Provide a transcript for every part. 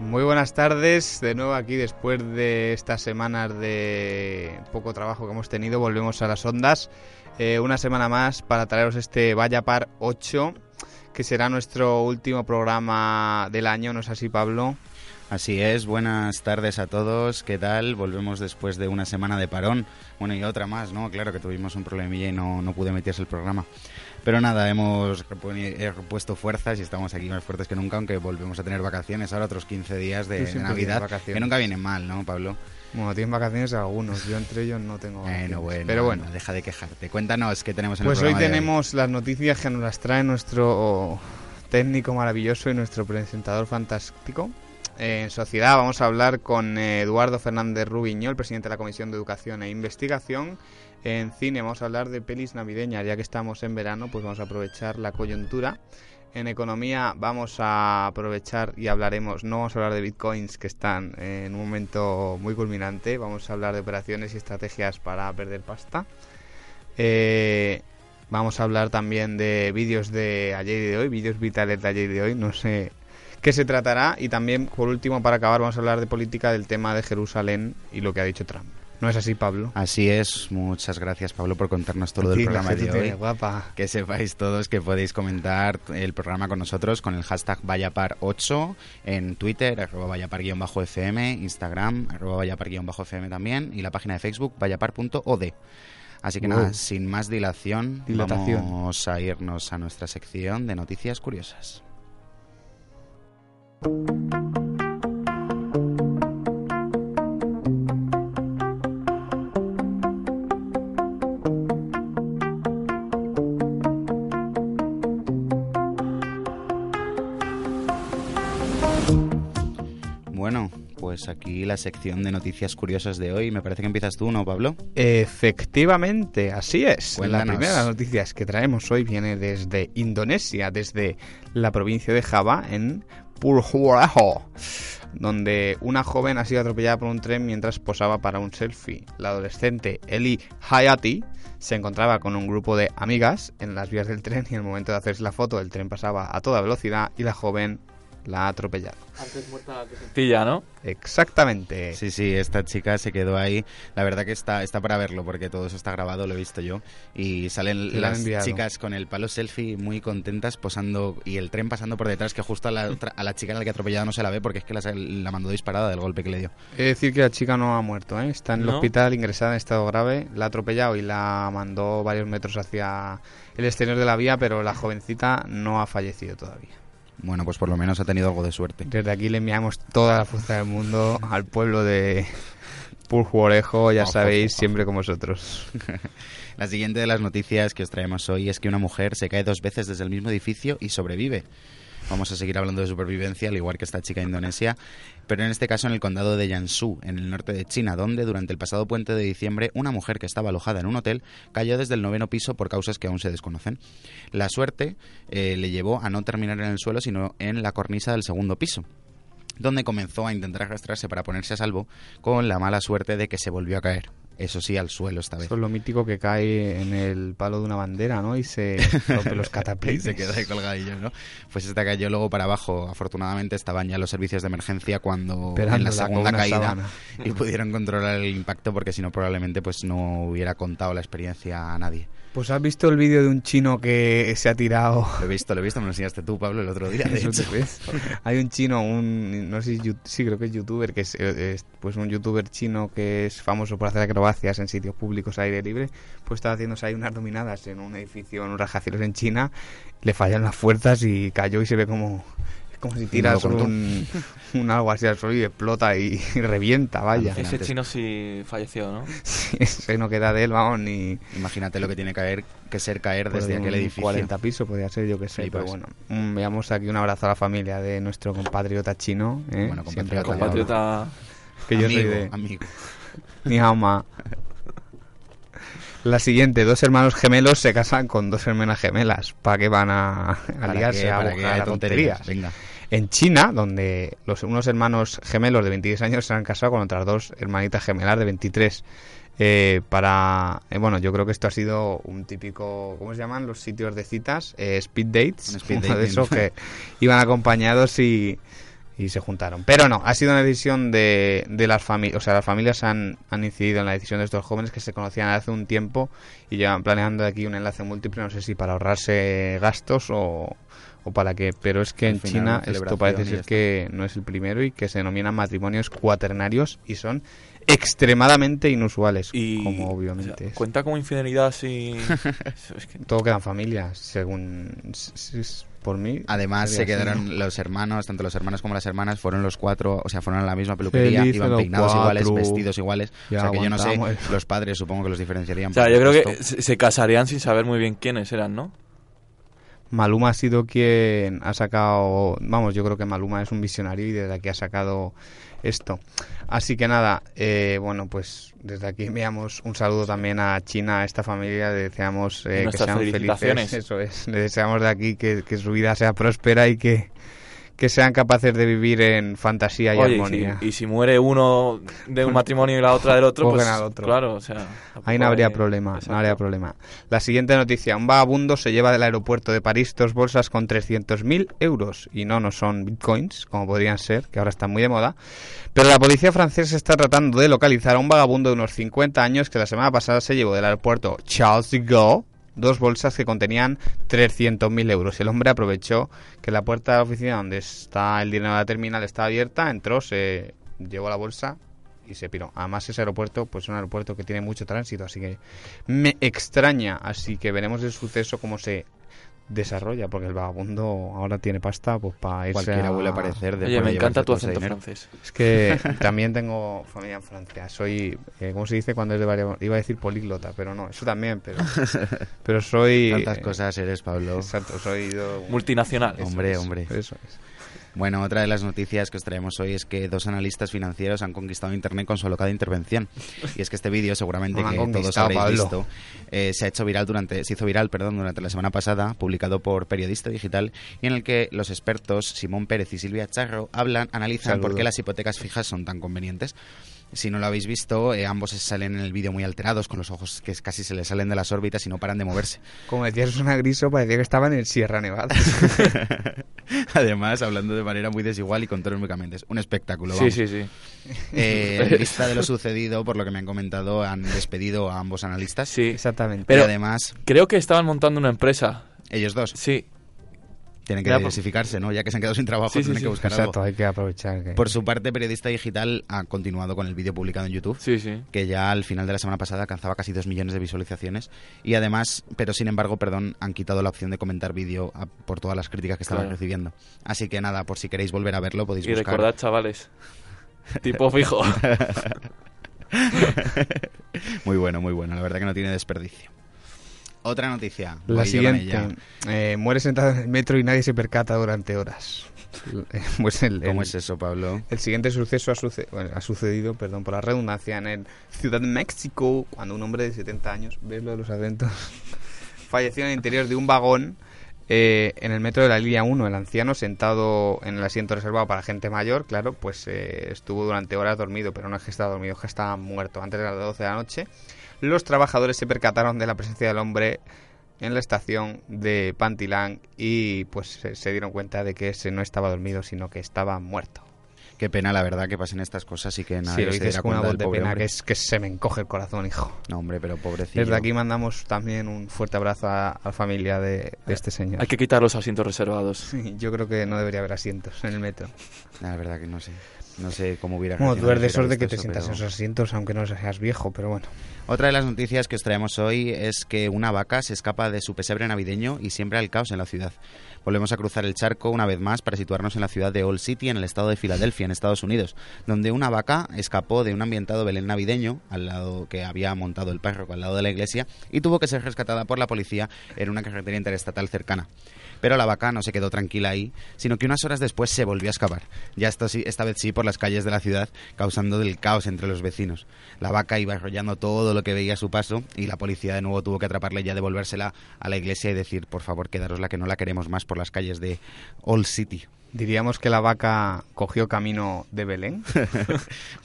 Buenas tardes. De nuevo aquí después de estas semanas de poco trabajo que hemos tenido, volvemos a las ondas. Eh, una semana más para traeros este Vaya Par 8, que será nuestro último programa del año, ¿no es así, Pablo? Así es, buenas tardes a todos, ¿qué tal? Volvemos después de una semana de parón, bueno, y otra más, ¿no? Claro que tuvimos un problemilla y no, no pude meterse el programa. Pero nada, hemos repuesto fuerzas y estamos aquí más fuertes que nunca, aunque volvemos a tener vacaciones ahora, otros 15 días de, Navidad, que nunca vienen mal, ¿no, Pablo? Bueno, tienen vacaciones algunos, yo entre ellos no tengo vacaciones. Bueno, Pero bueno, deja de quejarte. Cuéntanos qué tenemos en pues el. Pues hoy tenemos las noticias que nos las trae nuestro técnico maravilloso y nuestro presentador fantástico. En sociedad vamos a hablar con Eduardo Fernández Rubiño, el presidente de la Comisión de Educación e Investigación, en cine vamos a hablar de pelis navideñas, ya que estamos en verano, pues vamos a aprovechar la coyuntura. En economía vamos a aprovechar y hablaremos, no vamos a hablar de bitcoins que están en un momento muy culminante, vamos a hablar de operaciones y estrategias para perder pasta. Eh, vamos a hablar también de vídeos de ayer y de hoy, vídeos vitales de ayer y de hoy, no sé qué se tratará. Y también, por último, para acabar, vamos a hablar de política del tema de Jerusalén y lo que ha dicho Trump. ¿No es así, Pablo? Así es. Muchas gracias, Pablo, por contarnos todo el programa de hoy. Guapa. Que sepáis todos que podéis comentar el programa con nosotros con el hashtag Vayapar8 en Twitter, arroba Vayapar-FM, Instagram, arroba Vayapar-FM también y la página de Facebook, vayapar.od. Así que nada, sin más dilación, vamos a irnos a nuestra sección de noticias curiosas. Pues aquí la sección de noticias curiosas de hoy. Me parece que empiezas tú, ¿no, Pablo? Efectivamente, así es. La primera noticia que traemos hoy viene desde Indonesia, desde la provincia de Java, en Purworejo, donde una joven ha sido atropellada por un tren mientras posaba para un selfie. La adolescente Eli Hayati se encontraba con un grupo de amigas en las vías del tren y en el momento de hacerse la foto el tren pasaba a toda velocidad y la joven la ha atropellado. Antes muerta que sencilla, ¿no? Exactamente. Sí, sí, esta chica se quedó ahí. La verdad que está, está para verlo porque todo eso está grabado, lo he visto yo. Y salen las chicas con el palo selfie muy contentas posando y el tren pasando por detrás que justo a la, a la chica en la que ha atropellado no se la ve porque es que la, mandó disparada del golpe que le dio. Es decir que la chica no ha muerto, ¿eh? Está en el hospital ingresada en estado grave, la ha atropellado y la mandó varios metros hacia el exterior de la vía, pero la jovencita no ha fallecido todavía. Bueno, pues por lo menos ha tenido algo de suerte. Desde aquí le enviamos toda la fuerza del mundo al pueblo de Puljuorejo, ya sabéis, siempre con vosotros. la siguiente de las noticias que os traemos hoy es que una mujer se cae dos veces desde el mismo edificio y sobrevive. Vamos a seguir hablando de supervivencia, al igual que esta chica indonesia, pero en este caso en el condado de Jiangsu, en el norte de China, donde durante el pasado puente de diciembre una mujer que estaba alojada en un hotel cayó desde el noveno piso por causas que aún se desconocen. La suerte eh, le llevó a no terminar en el suelo, sino en la cornisa del segundo piso donde comenzó a intentar arrastrarse para ponerse a salvo, con la mala suerte de que se volvió a caer. Eso sí, al suelo esta vez. Eso es lo mítico que cae en el palo de una bandera, ¿no? Y se rompe los cataplasmas. y se queda ahí colgadillo, ¿no? Pues esta cayó luego para abajo. Afortunadamente estaban ya los servicios de emergencia cuando en la segunda caída y pudieron controlar el impacto porque si no probablemente pues no hubiera contado la experiencia a nadie. Pues has visto el vídeo de un chino que se ha tirado. Lo he visto, lo he visto, me lo enseñaste tú, Pablo, el otro día. De hecho. Hay un chino, un no sé si sí creo que es youtuber, que es, pues un youtuber chino que es famoso por hacer acrobacias en sitios públicos aire libre, pues estaba haciéndose ahí unas dominadas en un edificio, en un rascacielos en China, le fallan las fuerzas y cayó y se ve como como si tiras un, un algo así al suelo y explota y, y revienta, vaya. Ese chino sí falleció, ¿no? Sí, ese no queda de él, vamos, ni Imagínate lo que tiene que, ser caer desde de aquel un edificio. 40 pisos, podría ser, yo que sé, Flipas. pero bueno. Mm, Veamos aquí un abrazo a la familia de nuestro compatriota chino. ¿eh? Bueno, compatriota. Que yo amigo, soy de... amigo. Ni hao ma. La siguiente, dos hermanos gemelos se casan con dos hermanas gemelas. ¿Para qué van a, a ¿Para liarse qué? a ¿Para qué? Hay tonterías. tonterías? Venga. En China, donde los, unos hermanos gemelos de 26 años se han casado con otras dos hermanitas gemelas de 23. Eh, para eh, bueno yo creo que esto ha sido un típico ¿cómo se llaman los sitios de citas? Eh, speed dates speed uno de esos que iban acompañados y, y se juntaron pero no ha sido una decisión de, de las familias o sea las familias han, han incidido en la decisión de estos jóvenes que se conocían hace un tiempo y llevan planeando aquí un enlace múltiple no sé si para ahorrarse gastos o, o para qué pero es que Al en final, China esto parece ser que no es el primero y que se denominan matrimonios cuaternarios y son extremadamente inusuales Y, como o obviamente sea, es. cuenta como infidelidad si... es que- todo quedan familias según por mí Además, se así, quedaron los hermanos, tanto los hermanos como las hermanas, fueron los cuatro, o sea, fueron a la misma peluquería, iban peinados iguales, vestidos iguales. Ya o sea, que yo no sé, los padres supongo que los diferenciarían. O sea, yo creo que se casarían sin saber muy bien quiénes eran, ¿no? Maluma ha sido quien ha sacado, vamos, yo creo que Maluma es un visionario y desde aquí ha sacado esto. Así que nada, eh, bueno, pues desde aquí enviamos un saludo también a China, a esta familia, le deseamos eh, que sean felices, eso es, le deseamos de aquí que, que su vida sea próspera y que, que sean capaces de vivir en fantasía y Oye, y armonía. si, y si muere uno de un matrimonio y la otra del otro, pues al otro. claro, o sea... Ahí no habría hay- problema, no habría problema. La siguiente noticia, un vagabundo se lleva del aeropuerto de París dos bolsas con 300.000 euros y no, no son bitcoins, como podrían ser, que ahora están muy de moda. Pero la policía francesa está tratando de localizar a un vagabundo de unos 50 años que la semana pasada se llevó del aeropuerto Charles de Gaulle dos bolsas que contenían 300.000 euros. El hombre aprovechó que la puerta de la oficina donde está el dinero de la terminal está abierta, entró, se llevó la bolsa y se piró. Además ese aeropuerto pues es un aeropuerto que tiene mucho tránsito, así que me extraña, así que veremos el suceso cómo se desarrolla, porque el vagabundo ahora tiene pasta pues para irse Cualquiera a... vuelve a aparecer. Oye, me encanta tu acento francés. Es que también tengo familia en Francia. Soy, eh, ¿cómo se dice cuando es de varios? Iba a decir políglota, pero no, eso también, pero, pero soy... Tantas eh, cosas eres, Pablo. Exacto, soy... do- Multinacional. eso Hombre, es, hombre. Eso es. Bueno, otra de las noticias que os traemos hoy es que dos analistas financieros han conquistado Internet con su alocada intervención. Y es que este vídeo, seguramente No que todos habréis Pablo. visto, eh, se ha hecho viral durante, se hizo viral, perdón, durante la semana pasada, publicado por Periodista Digital, y en el que los expertos Simón Pérez y Silvia Charro hablan, analizan por qué las hipotecas fijas son tan convenientes. Si no lo habéis visto, eh, ambos salen en el vídeo muy alterados, con los ojos que casi se les salen de las órbitas y no paran de moverse. Como decías, es una griso, parecía que estaban en Sierra Nevada. Además, hablando de manera muy desigual y con tonos muy cambiantes. Un espectáculo, Sí, vamos. sí, sí. Eh, en vista de lo sucedido, por lo que me han comentado, han despedido a ambos analistas. Sí. Exactamente. Pero- y además, Creo que estaban montando una empresa. ellos dos Sí. Tienen que Ya, por- diversificarse, ¿no? Ya que se han quedado sin trabajo, Sí, tienen sí. que buscar Exacto, algo. hay que aprovechar. Que... Por su parte, Periodista Digital ha continuado con el vídeo publicado en YouTube. Sí, sí. que ya al final de la semana pasada alcanzaba casi 2 millones de visualizaciones y además, pero sin embargo, perdón, han quitado la opción de comentar vídeo por todas las críticas que estaban Claro. recibiendo. Así que nada, por si queréis volver a verlo, podéis Y buscar. recordad, chavales. tipo fijo. muy bueno, muy bueno, la verdad que no tiene desperdicio. Otra noticia. La siguiente. Eh, muere sentado en el metro y nadie se percata durante horas. Eh, pues el, ¿Cómo el- es eso, Pablo? El siguiente suceso ha, suce- bueno, ha sucedido, perdón por la redundancia, en el Ciudad de México, cuando un hombre de 70 años, ¿ves lo de los acentos? Falleció en el interior de un vagón eh, en el metro de la línea 1. El anciano, sentado en el asiento reservado para gente mayor, claro, pues eh, estuvo durante horas dormido, pero no es que estaba dormido, es que estaba muerto. Antes de las 12 de la noche, los trabajadores se percataron de la presencia del hombre en la estación de Pantilang y pues se, se dieron cuenta de que ese no estaba dormido, sino que estaba muerto. Qué pena, la verdad, que pasen estas cosas y que nadie Sí, lo se dices diera con una voz de pena hombre. que es que se me encoge el corazón, hijo. No, hombre, pero pobrecillo. Desde aquí mandamos también un fuerte abrazo a, a la familia de, de este señor. Hay que quitar los asientos reservados. Sí, Yo creo que no debería haber asientos en el metro. La verdad que no sé. No sé cómo hubiera Bueno, tú reaccionado eres de esos que te eso, sientas en esos asientos, aunque no seas viejo, pero bueno. Otra de las noticias que os traemos hoy es que una vaca se escapa de su pesebre navideño y siembra el caos en la ciudad. Volvemos a cruzar el charco una vez más para situarnos en la ciudad de Old City, en el estado de Filadelfia, en Estados Unidos, donde una vaca escapó de un ambientado Belén navideño, al lado que había montado el párroco al lado de la iglesia, y tuvo que ser rescatada por la policía en una carretera interestatal cercana. Pero la vaca no se quedó tranquila ahí, sino que unas horas después se volvió a escapar, ya esto sí- esta vez sí por las calles de la ciudad, causando del caos entre los vecinos. La vaca iba arrollando todo lo que veía a su paso y la policía de nuevo tuvo que atraparla y ya devolvérsela a la iglesia y decir, por favor, quedarosla que no la queremos más por las calles de Old City. Diríamos que la vaca cogió camino de Belén.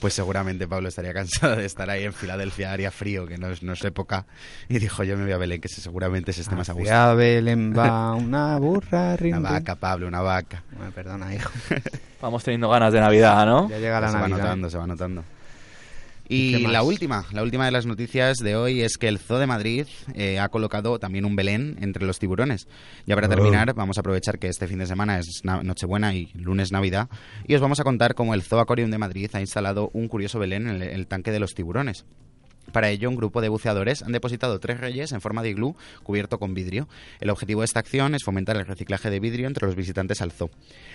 Pues seguramente Pablo estaría cansado de estar ahí en Filadelfia, haría frío, que no es, no es época, y dijo, yo me voy a Belén, que se- seguramente se esté más a gusto. Hacia Belén va una burra, rin, Una vaca, Pablo, una vaca. Bueno, perdona, hijo. Vamos teniendo ganas de Navidad, ¿no? Ya llega la se va Navidad. notando, se va notando. ¿Y la última, la última de las noticias de hoy es que el Zoo de Madrid eh, ha colocado también un Belén entre los tiburones. Ya para Oh. terminar, vamos a aprovechar que este fin de semana es na- Nochebuena y lunes Navidad y os vamos a contar cómo el Zoo Aquarium de Madrid ha instalado un curioso Belén en el, el tanque de los tiburones. Para ello, un grupo de buceadores han depositado tres reyes en forma de iglú cubierto con vidrio. El objetivo de esta acción es fomentar el reciclaje de vidrio entre los visitantes al zoo.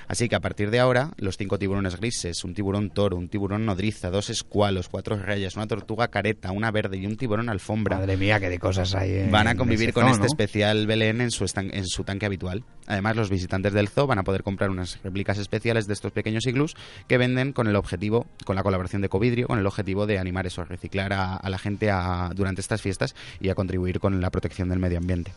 Así que a partir de ahora, los cinco tiburones grises, un tiburón toro, un tiburón nodriza, dos escualos, cuatro reyes, una tortuga careta, una verde y un tiburón alfombra Madre mía, qué de cosas hay. en van a convivir con zoo, este ¿no? especial Belén en su, estan- en su tanque habitual. Además, los visitantes del zoo van a poder comprar unas réplicas especiales de estos pequeños iglús que venden con el objetivo, con la colaboración de Covidrio, con el objetivo de animar eso, a reciclar a, a la gente a- durante estas fiestas y a contribuir con la protección del medio ambiente.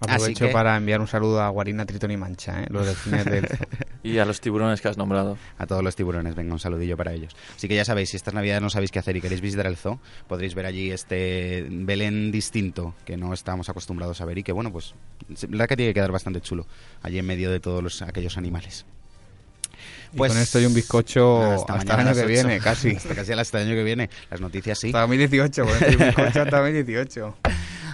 Aprovecho que- para enviar un saludo a Guarina, Tritón y Mancha, ¿eh? los delfines del zoo. Y a los tiburones que has nombrado. A todos los tiburones, venga, un saludillo para ellos. Así que ya sabéis, si estas navidades no sabéis qué hacer y queréis visitar el zoo, podréis ver allí este Belén distinto que no estamos acostumbrados a ver y que, bueno, pues, la verdad que tiene que quedar bastante chulo, allí en medio de todos los, aquellos animales. Y con esto y un bizcocho hasta, el año que viene, casi. Hasta casi hasta el año que viene. Las noticias sí. Hasta 2018, con esto y un bizcocho hasta 2018.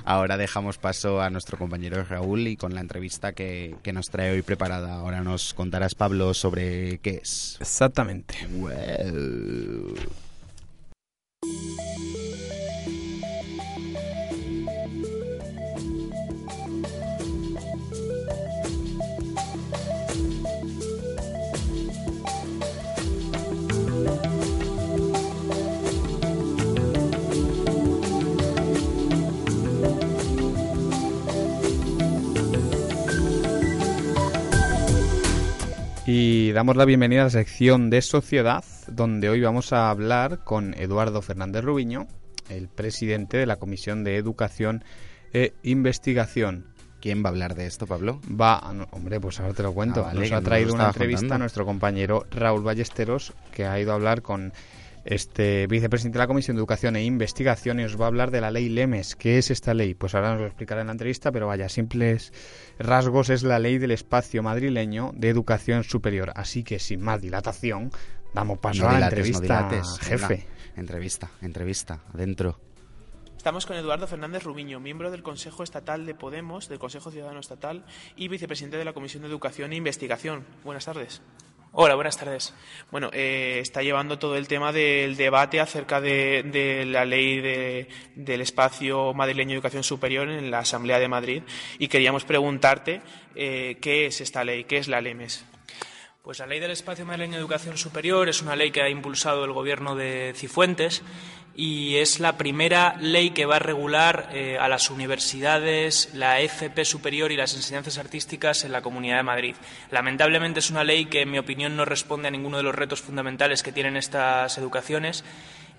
Ahora dejamos paso a nuestro compañero Raúl y con la entrevista que, que nos trae hoy preparada. Ahora nos contarás, Pablo, sobre qué es. Exactamente. Wow. Y damos la bienvenida a la sección de Sociedad, donde hoy vamos a hablar con Eduardo Fernández Rubiño, el presidente de la Comisión de Educación e Investigación. ¿Quién va a hablar de esto, Pablo? Va, no, hombre, pues ahora te lo cuento. Ah, vale, Nos ha traído una entrevista contando. a nuestro compañero Raúl Ballesteros, que ha ido a hablar con este vicepresidente de la Comisión de Educación e Investigación y nos va a hablar de la ley LEMES. ¿Qué es esta ley? Pues ahora nos lo explicará en la entrevista, pero vaya, simples rasgos es la ley del espacio madrileño de educación superior. Así que sin más dilatación, damos paso No a la no entrevista, dilates. jefe. Venga, entrevista, entrevista, adentro. Estamos con Eduardo Fernández Rubiño, miembro del Consejo Estatal de Podemos, del Consejo Ciudadano Estatal y vicepresidente de la Comisión de Educación e Investigación. Buenas tardes. Hola, buenas tardes. Bueno, eh, está llevando todo el tema del debate acerca de, la ley de- del espacio madrileño de educación superior en la Asamblea de Madrid y queríamos preguntarte eh, qué es esta ley, qué es la LEMES. Pues la Ley del Espacio Madrileño de Educación Superior es una ley que ha impulsado el gobierno de Cifuentes y es la primera ley que va a regular eh, a las universidades, la FP superior y las enseñanzas artísticas en la Comunidad de Madrid. Lamentablemente es una ley que, en mi opinión, no responde a ninguno de los retos fundamentales que tienen estas educaciones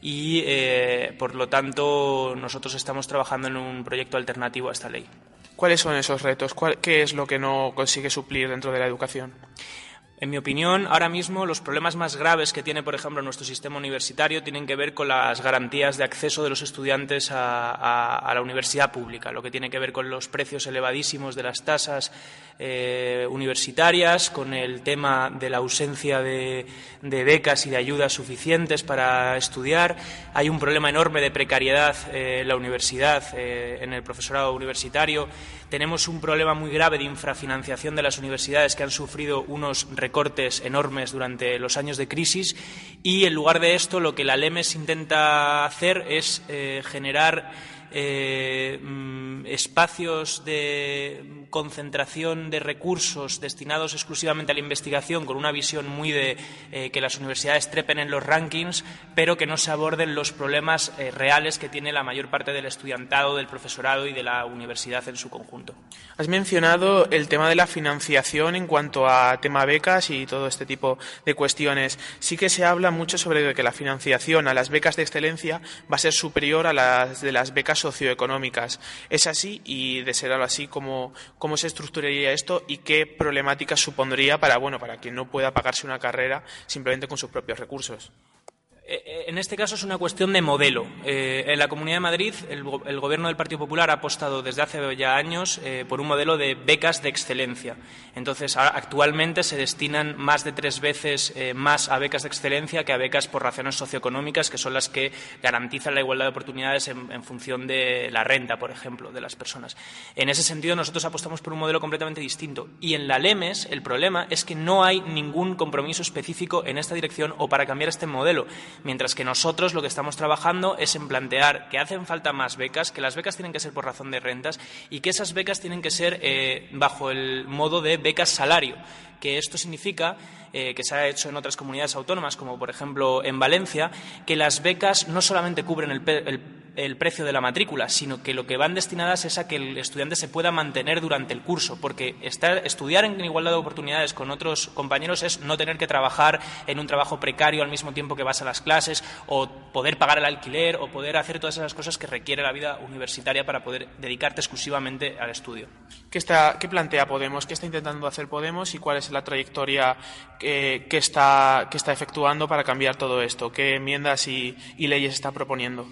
y, eh, por lo tanto, nosotros estamos trabajando en un proyecto alternativo a esta ley. ¿Cuáles son esos retos? ¿Cuál- ¿Qué es lo que no consigue suplir dentro de la educación? En mi opinión, ahora mismo los problemas más graves que tiene, por ejemplo, nuestro sistema universitario tienen que ver con las garantías de acceso de los estudiantes a, la universidad pública, lo que tiene que ver con los precios elevadísimos de las tasas eh, universitarias, con el tema de la ausencia de, de becas y de ayudas suficientes para estudiar. Hay un problema enorme de precariedad eh, en la universidad, eh, en el profesorado universitario. Tenemos un problema muy grave de infrafinanciación de las universidades que han sufrido unos recortes enormes durante los años de crisis y en lugar de esto lo que la LEMES intenta hacer es eh, generar eh, mm, espacios de concentración de recursos destinados exclusivamente a la investigación con una visión muy de eh, que las universidades trepen en los rankings, pero que no se aborden los problemas eh, reales que tiene la mayor parte del estudiantado, del profesorado y de la universidad en su conjunto. Has mencionado el tema de la financiación en cuanto a tema becas y todo este tipo de cuestiones. Sí que se habla mucho sobre que la financiación a las becas de excelencia va a ser superior a las de las becas socioeconómicas. ¿Es así? Y de ser algo así, ¿cómo, cómo se estructuraría esto y qué problemáticas supondría para, bueno, para quien no pueda pagarse una carrera simplemente con sus propios recursos? Eh, eh, en este caso es una cuestión de modelo. Eh, en la Comunidad de Madrid, el, Gobierno del Partido Popular ha apostado desde hace ya años por un modelo de becas de excelencia. Entonces, actualmente se destinan más de tres veces más a becas de excelencia que a becas por razones socioeconómicas, que son las que garantizan la igualdad de oportunidades en, función de la renta, por ejemplo, de las personas. En ese sentido, nosotros apostamos por un modelo completamente distinto. Y en la LEMES, el problema es que no hay ningún compromiso específico en esta dirección o para cambiar este modelo mientras que nosotros lo que estamos trabajando es en plantear que hacen falta más becas, que las becas tienen que ser por razón de rentas y que esas becas tienen que ser eh, bajo el modo de becas salario, que esto significa eh, que se ha hecho en otras comunidades autónomas, como por ejemplo en Valencia, que las becas no solamente cubren el, el, precio de la matrícula, sino que lo que van destinadas es a que el estudiante se pueda mantener durante el curso, porque estar, estudiar en igualdad de oportunidades con otros compañeros es no tener que trabajar en un trabajo precario al mismo tiempo que vas a las clases, o poder pagar el alquiler, o poder hacer todas esas cosas que requiere la vida universitaria para poder dedicarte exclusivamente al estudio. ¿Qué, plantea Podemos? ¿Qué está intentando hacer Podemos y cuál es la trayectoria que está efectuando para cambiar todo esto? ¿Qué enmiendas y, leyes está proponiendo?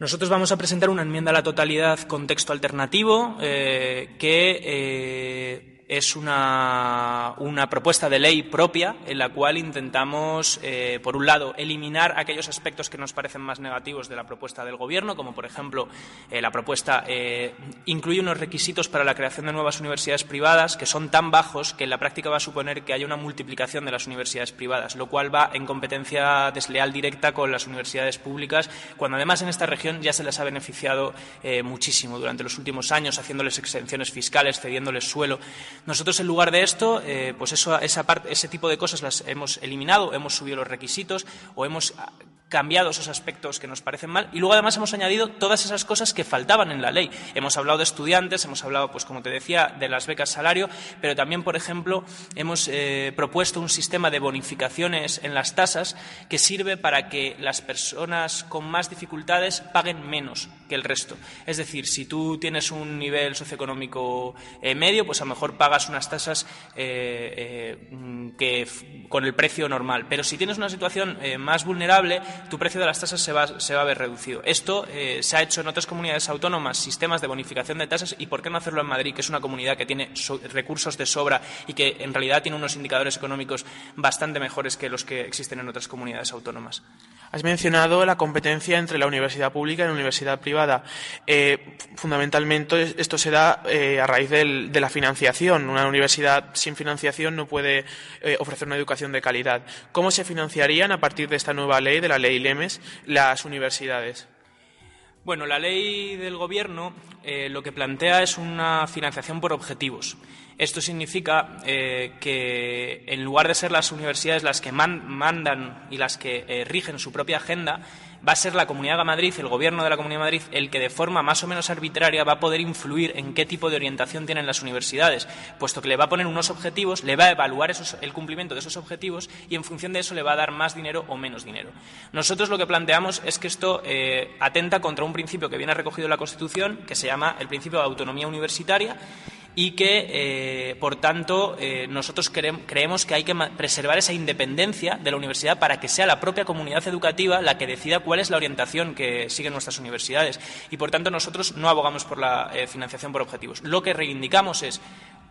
Nosotros vamos a presentar una enmienda a la totalidad con texto alternativo eh, que eh, es una, propuesta de ley propia en la cual intentamos, eh, por un lado, eliminar aquellos aspectos que nos parecen más negativos de la propuesta del Gobierno, como por ejemplo eh, la propuesta eh, incluye unos requisitos para la creación de nuevas universidades privadas que son tan bajos que en la práctica va a suponer que haya una multiplicación de las universidades privadas, lo cual va en competencia desleal directa con las universidades públicas, cuando además en esta región ya se les ha beneficiado muchísimo durante los últimos años, haciéndoles exenciones fiscales, cediéndoles suelo. Nosotros, en lugar de esto, eh, pues eso, esa parte, ese tipo de cosas las hemos eliminado, hemos subido los requisitos o hemos cambiado esos aspectos que nos parecen mal y luego además hemos añadido todas esas cosas que faltaban en la ley. Hemos hablado de estudiantes, hemos hablado, pues como te decía, de las becas salario, pero también, por ejemplo, hemos eh, propuesto un sistema de bonificaciones en las tasas que sirve para que las personas con más dificultades paguen menos que el resto. Es decir, si tú tienes un nivel socioeconómico eh, medio, pues a lo mejor pagas unas tasas eh, que con el precio normal. Pero si tienes una situación más vulnerable, tu precio de las tasas se va, a ver reducido. Esto eh, se ha hecho en otras comunidades autónomas, sistemas de bonificación de tasas, y ¿por qué no hacerlo en Madrid, que es una comunidad que tiene recursos de sobra y que en realidad tiene unos indicadores económicos bastante mejores que los que existen en otras comunidades autónomas? Has mencionado la competencia entre la universidad pública y la universidad privada. Eh, fundamentalmente esto se da eh, a raíz de la financiación. Una universidad sin financiación no puede ofrecer una educación de calidad. ¿Cómo se financiarían a partir de esta nueva ley, de la ley Lemes, las universidades? Bueno, la ley del Gobierno eh, lo que plantea es una financiación por objetivos. Esto significa eh, que en lugar de ser las universidades las que mandan y las que eh, rigen su propia agenda, va a ser la Comunidad de Madrid, el Gobierno de la Comunidad de Madrid, el que de forma más o menos arbitraria va a poder influir en qué tipo de orientación tienen las universidades, puesto que le va a poner unos objetivos, le va a evaluar el cumplimiento de esos objetivos y en función de eso le va a dar más dinero o menos dinero. Nosotros lo que planteamos es que esto eh, atenta contra un principio que viene recogido en la Constitución, que se llama el principio de autonomía universitaria y que, eh, por tanto, eh, nosotros creemos que hay que preservar esa independencia de la universidad para que sea la propia comunidad educativa la que decida cuál es la orientación que siguen nuestras universidades. Y, por tanto, nosotros no abogamos por la eh, financiación por objetivos. Lo que reivindicamos es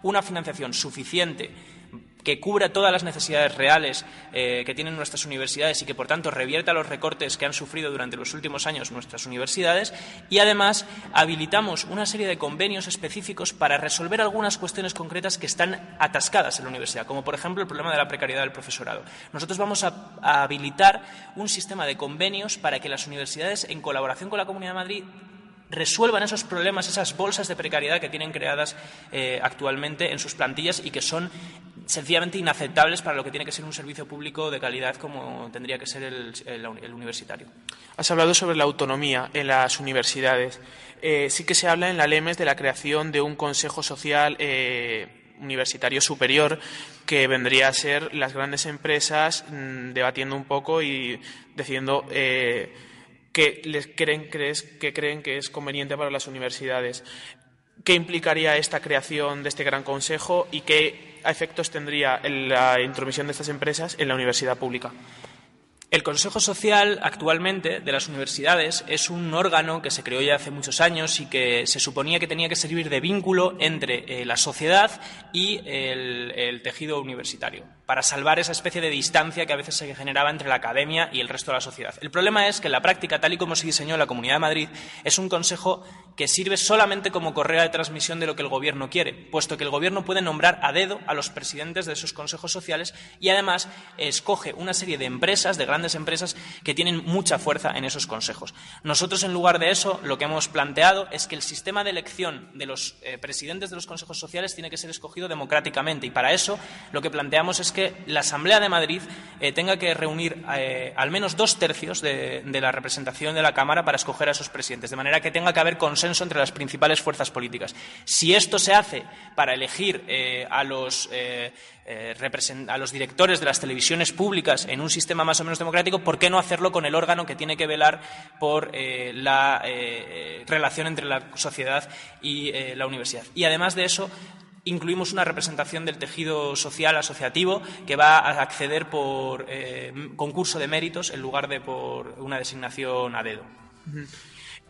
una financiación suficiente que cubra todas las necesidades reales eh, que tienen nuestras universidades y que, por tanto, revierta los recortes que han sufrido durante los últimos años nuestras universidades. Y, además, habilitamos una serie de convenios específicos para resolver algunas cuestiones concretas que están atascadas en la universidad, como, por ejemplo, el problema de la precariedad del profesorado. Nosotros vamos a, habilitar un sistema de convenios para que las universidades, en colaboración con la Comunidad de Madrid, resuelvan esos problemas, esas bolsas de precariedad que tienen creadas eh, actualmente en sus plantillas y que son sencillamente inaceptables para lo que tiene que ser un servicio público de calidad como tendría que ser el, universitario. Has hablado sobre la autonomía en las universidades. Eh, sí que se habla en la LEMES de la creación de un Consejo Social eh, Universitario Superior que vendría a ser las grandes empresas mm, debatiendo un poco y decidiendo que les creen, que creen que es conveniente para las universidades. ¿Qué implicaría esta creación de este gran consejo y qué efectos tendría la intromisión de estas empresas en la universidad pública? El Consejo Social actualmente de las universidades es un órgano que se creó ya hace muchos años y que se suponía que tenía que servir de vínculo entre eh, la sociedad y el, tejido universitario, para salvar esa especie de distancia que a veces se generaba entre la academia y el resto de la sociedad. El problema es que en la práctica, tal y como se diseñó la Comunidad de Madrid, es un consejo que sirve solamente como correa de transmisión de lo que el Gobierno quiere, puesto que el Gobierno puede nombrar a dedo a los presidentes de esos consejos sociales y además escoge una serie de empresas, de grandes empresas, que tienen mucha fuerza en esos consejos. Nosotros, en lugar de eso, lo que hemos planteado es que el sistema de elección de los eh, presidentes de los consejos sociales tiene que ser escogido democráticamente y para eso lo que planteamos es que la Asamblea de Madrid eh, tenga que reunir eh, al menos dos tercios de, la representación de la Cámara para escoger a esos presidentes, de manera que tenga que haber consenso entre las principales fuerzas políticas. Si esto se hace para elegir a, los, eh, a los directores de las televisiones públicas en un sistema más o menos democrático, ¿por qué no hacerlo con el órgano que tiene que velar por la relación entre la sociedad y la universidad? Y además de eso, incluimos una representación del tejido social asociativo que va a acceder por concurso de méritos en lugar de por una designación a dedo.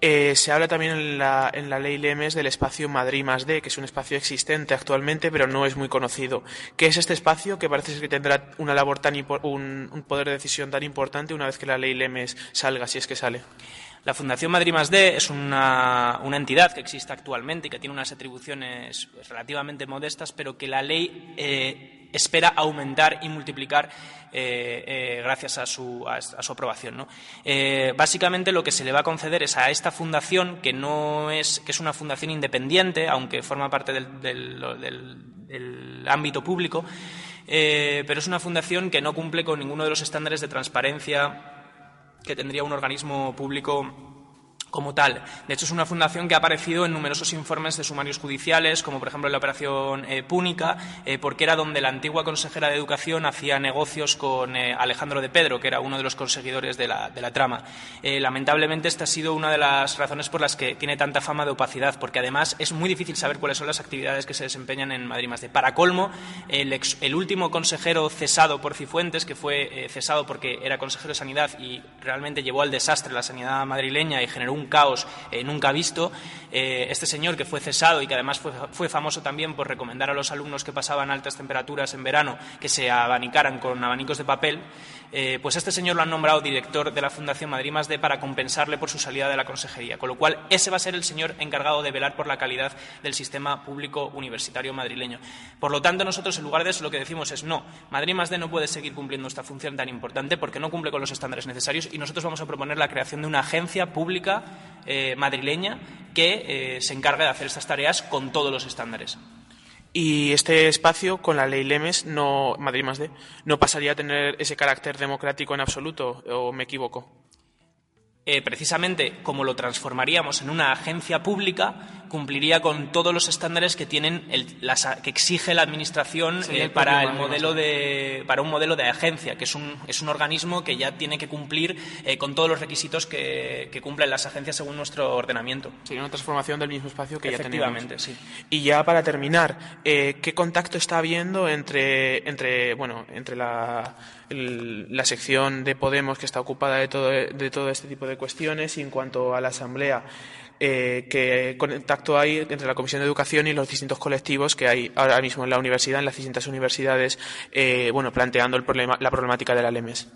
Eh, se habla también en la, en la ley Lemes del espacio Madrid más D, que es un espacio existente actualmente, pero no es muy conocido. ¿Qué es este espacio que parece que tendrá una labor tan un, poder de decisión tan importante una vez que la ley Lemes salga, si es que sale? La Fundación Madrid Más D es una, entidad que existe actualmente y que tiene unas atribuciones relativamente modestas, pero que la ley eh, espera aumentar y multiplicar eh, eh, gracias a su, aprobación. básicamente lo que se le va a conceder es a esta fundación, que, no es, que es una fundación independiente, aunque forma parte del, ámbito público, pero es una fundación que no cumple con ninguno de los estándares de transparencia que tendría un organismo público como tal. De hecho, es una fundación que ha aparecido en numerosos informes de sumarios judiciales, como por ejemplo en la operación eh, Púnica, eh, porque era donde la antigua consejera de Educación hacía negocios con eh, Alejandro de Pedro, que era uno de los conseguidores de la, trama. lamentablemente, esta ha sido una de las razones por las que tiene tanta fama de opacidad, porque además es muy difícil saber cuáles son las actividades que se desempeñan en Madrid más de. Para colmo, el, el último consejero cesado por Cifuentes, que fue cesado porque era consejero de Sanidad y realmente llevó al desastre la sanidad madrileña y generó un caos eh, nunca visto. Eh, este señor que fue cesado y que además fue, famoso también por recomendar a los alumnos que pasaban altas temperaturas en verano que se abanicaran con abanicos de papel, eh, pues este señor lo han nombrado director de la Fundación Madrid Más para compensarle por su salida de la consejería. Con lo cual, ese va a ser el señor encargado de velar por la calidad del sistema público universitario madrileño. Por lo tanto, nosotros, en lugar de eso, lo que decimos es no, Madrid Más no puede seguir cumpliendo esta función tan importante porque no cumple con los estándares necesarios y nosotros vamos a proponer la creación de una agencia pública eh, madrileña que eh, se encargue de hacer estas tareas con todos los estándares. Y este espacio, con la ley Lemes, no, Madrid más de, no pasaría a tener ese carácter democrático en absoluto, o me equivoco. Eh, precisamente como lo transformaríamos en una agencia pública, cumpliría con todos los estándares que tienen que exige la administración eh, para el modelo de para un modelo de agencia, que es un, es un organismo que ya tiene que cumplir eh, con todos los requisitos que, cumplen las agencias según nuestro ordenamiento. Sería una transformación del mismo espacio que ya tenemos. sí. Y ya para terminar, ¿qué contacto está habiendo entre entre bueno entre la, la sección de Podemos que está ocupada de todo de todo este tipo de cuestiones y en cuanto a la Asamblea, eh, qué contacto hay entre la Comisión de Educación y los distintos colectivos que hay ahora mismo en la universidad, en las distintas universidades, eh, bueno, planteando la problemática de la LEMES.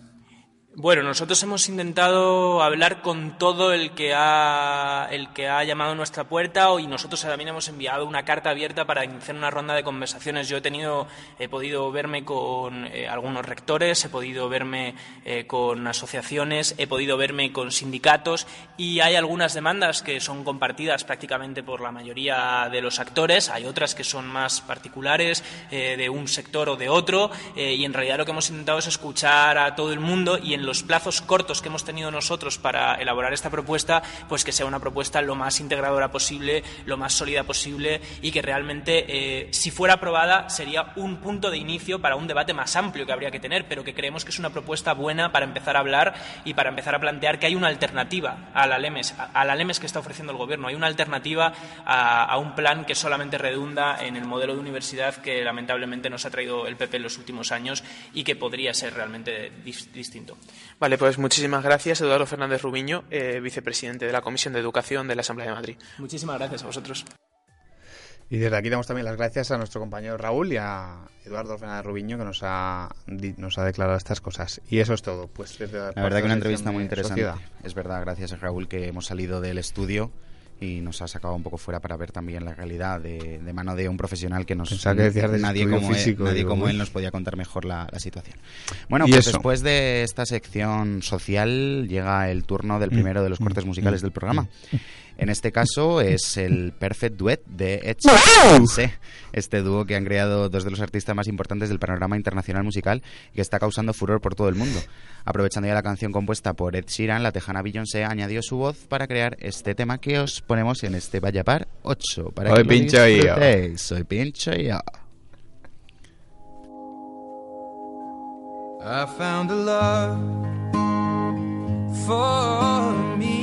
Bueno, nosotros hemos intentado hablar con todo el que ha, el que ha llamado a nuestra puerta y nosotros también hemos enviado una carta abierta para iniciar una ronda de conversaciones. Yo he tenido, he podido verme con eh, algunos rectores, he podido verme eh, con asociaciones, he podido verme con sindicatos y hay algunas demandas que son compartidas prácticamente por la mayoría de los actores. Hay otras que son más particulares eh, de un sector o de otro y en realidad lo que hemos intentado es escuchar a todo el mundo y en los plazos cortos que hemos tenido nosotros para elaborar esta propuesta, pues que sea una propuesta lo más integradora posible, lo más sólida posible y que realmente, eh, si fuera aprobada, sería un punto de inicio para un debate más amplio que habría que tener, pero que creemos que es una propuesta buena para empezar a hablar y para empezar a plantear que hay una alternativa a la LEMES, a la LEMES que está ofreciendo el Gobierno. Hay una alternativa a, a un plan que solamente redunda en el modelo de universidad que lamentablemente nos ha traído el PP en los últimos años y que podría ser realmente distinto. Vale, pues muchísimas gracias, Eduardo Fernández Rubiño, eh, vicepresidente de la Comisión de Educación de la Asamblea de Madrid. Muchísimas gracias a vosotros. Y desde aquí damos también las gracias a nuestro compañero Raúl y a Eduardo Fernández Rubiño que nos ha, nos ha declarado estas cosas. Y eso es todo. Pues la verdad que una entrevista muy interesante. Es verdad, gracias a Raúl que hemos salido del estudio y nos ha sacado un poco fuera para ver también la realidad de, mano de un profesional que nos nadie como él, nadie como él nos podía contar mejor la, situación. Bueno, pues después de esta sección social llega el turno del mm, primero de los mm, cortes musicales mm, del programa. En este caso es el Perfect Duet de Ed Sheeran, este dúo que han creado dos de los artistas más importantes del panorama internacional musical y que está causando furor por todo el mundo. Aprovechando ya la canción compuesta por Ed Sheeran, la tejana Beyoncé añadió su voz para crear este tema que os ponemos en este Vaya Par 8. Para Soy pincho yo. Soy pincho yo. I found a love for me.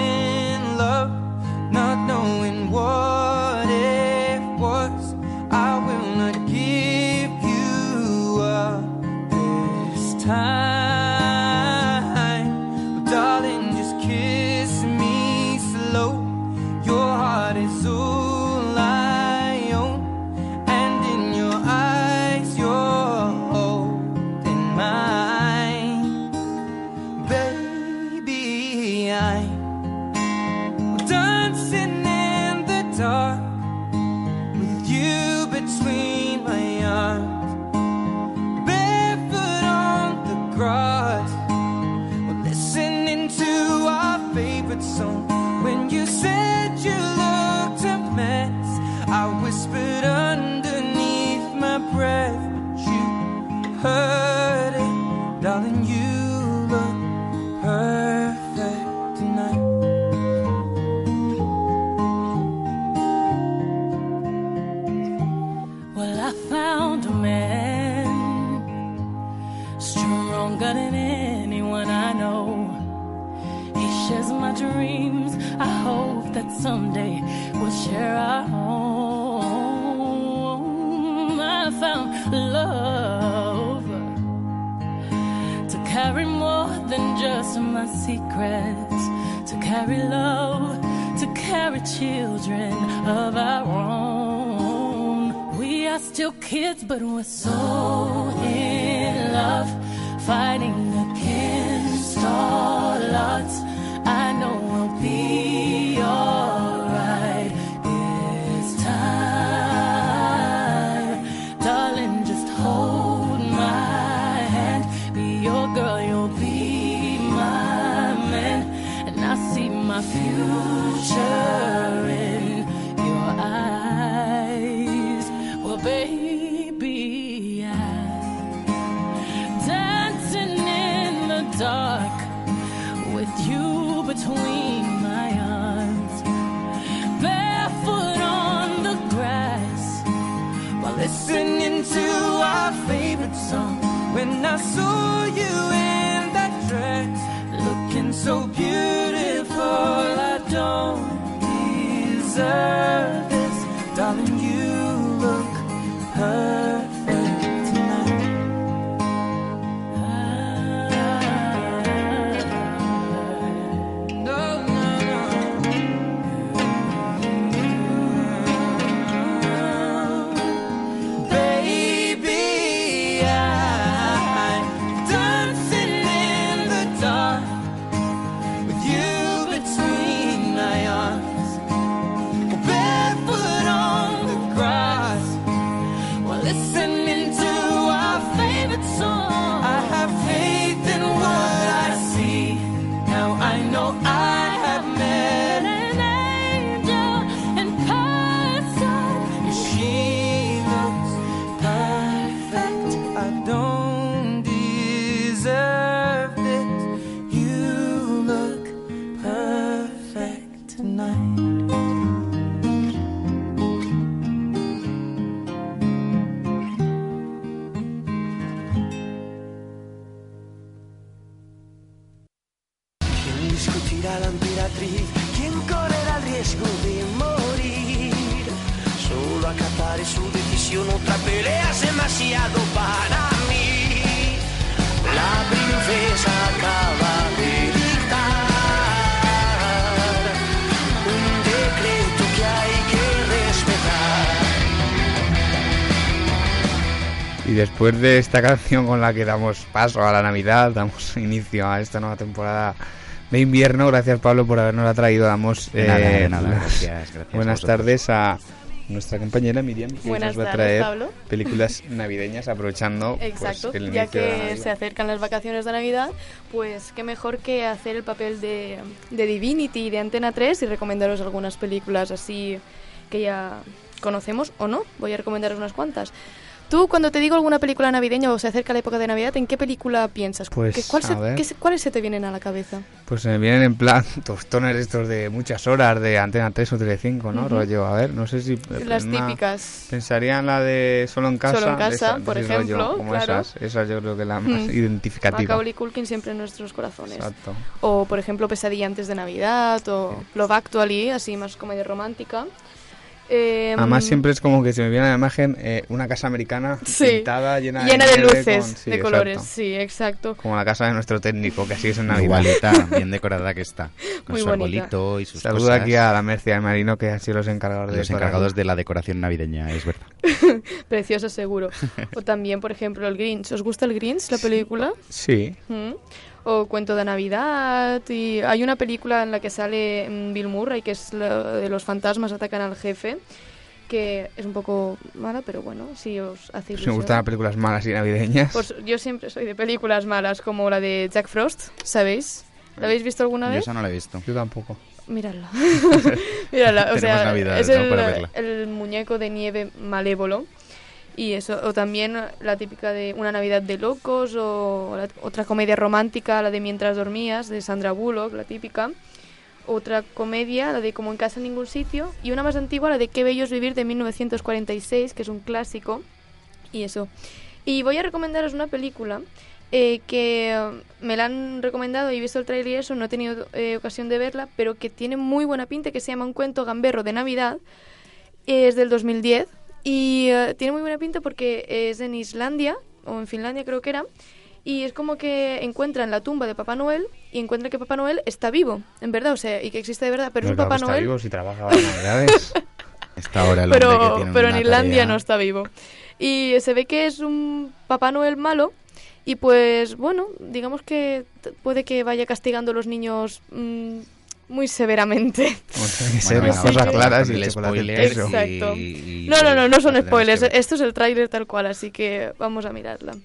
but what's decisión, otra pelea es demasiado para mí. La princesa acaba de dictar un decreto que hay que respetar. Y después de esta canción con la que damos paso a la Navidad, damos inicio a esta nueva temporada de invierno. Gracias Pablo por habernos traído. Damos De nada, eh, de nada, las gracias, gracias a buenas vosotros. tardes a nuestra compañera Miriam, que Buenas nos va a traer películas navideñas aprovechando pues, Exacto, el ya que se acercan las vacaciones de Navidad, pues qué mejor que hacer el papel de, de Divinity de Antena 3 y recomendaros algunas películas así que ya conocemos o no. Voy a recomendaros unas cuantas. Tú, cuando te digo alguna película navideña o se acerca la época de Navidad, ¿en qué película piensas? Pues, ¿Qué- cuál se- qué ¿Cuáles se te vienen a la cabeza? Pues se me vienen en plan tostones estos de muchas horas de Antena 3 o Tele5, ¿no? Ujú. Rollo, a ver, no sé si... Las una- típicas. Pensaría en la de Solo en Casa. Solo en casa, esa- por ejemplo, como claro. esas, esas yo creo que la más Mm. identificativa. Macaulay Culkin siempre en nuestros corazones. Exacto. O, por ejemplo, Pesadilla antes de Navidad o Love Actually, así más comedia romántica. Eh, Además siempre es como que se me viene a la imagen eh, una casa americana Sí. pintada, llena, llena de luces, con- sí, de colores, exacto. sí, exacto. Como la casa de nuestro técnico, que así es en Navidad. Igualita, bien decorada que está. Con Muy su bonita. arbolito y sus Saluda cosas. aquí a la Mercia de Marino, que han sido los encargados de los encargados de la decoración navideña, es verdad. Precioso seguro. O también, por ejemplo, el Grinch. ¿Os gusta el Grinch, la película? Sí, Mm. O Cuento de Navidad. Y hay una película en la que sale mm, Bill Murray, que es la de los fantasmas atacan al jefe, que es un poco mala, pero bueno, si os hace pues me ilusión. gustan las películas malas y navideñas. Pues yo siempre soy de películas malas, como la de Jack Frost, ¿sabéis? ¿La habéis visto alguna Yo vez? esa no la he visto. Yo tampoco. Míradla. Míradla. O sea, es el muñeco de nieve malévolo. Y eso, o también la típica de Una Navidad de Locos, o la- otra comedia romántica, la de Mientras Dormías, de Sandra Bullock, la típica. Otra comedia, la de Como en casa en ningún sitio. Y una más antigua, la de Qué bello es vivir, de 1946, que es un clásico. Y eso. Y voy a recomendaros una película eh, que me la han recomendado y he visto el trailer y eso, no he tenido eh, ocasión de verla, pero que tiene muy buena pinta, que se llama Un cuento gamberro de Navidad. Es del 2010 y eh, tiene muy buena pinta porque es en Islandia, o en Finlandia creo que era, y es como que encuentran la tumba de Papá Noel y encuentran que Papá Noel está vivo, en verdad, o sea, y que existe de verdad, pero es un claro Papá está Noel vivo si trabaja Navidades. Está ahora el hombre que pero, tiene pero en Islandia tarea. no está vivo. Y se ve que es un Papá Noel malo y pues bueno, digamos que puede que vaya castigando a los niños mm, muy severamente. Que Bueno, cosas claras y el chocolate y- y- No, no, no, no son spoilers. Esto es el tráiler tal cual, así que vamos a mirarla.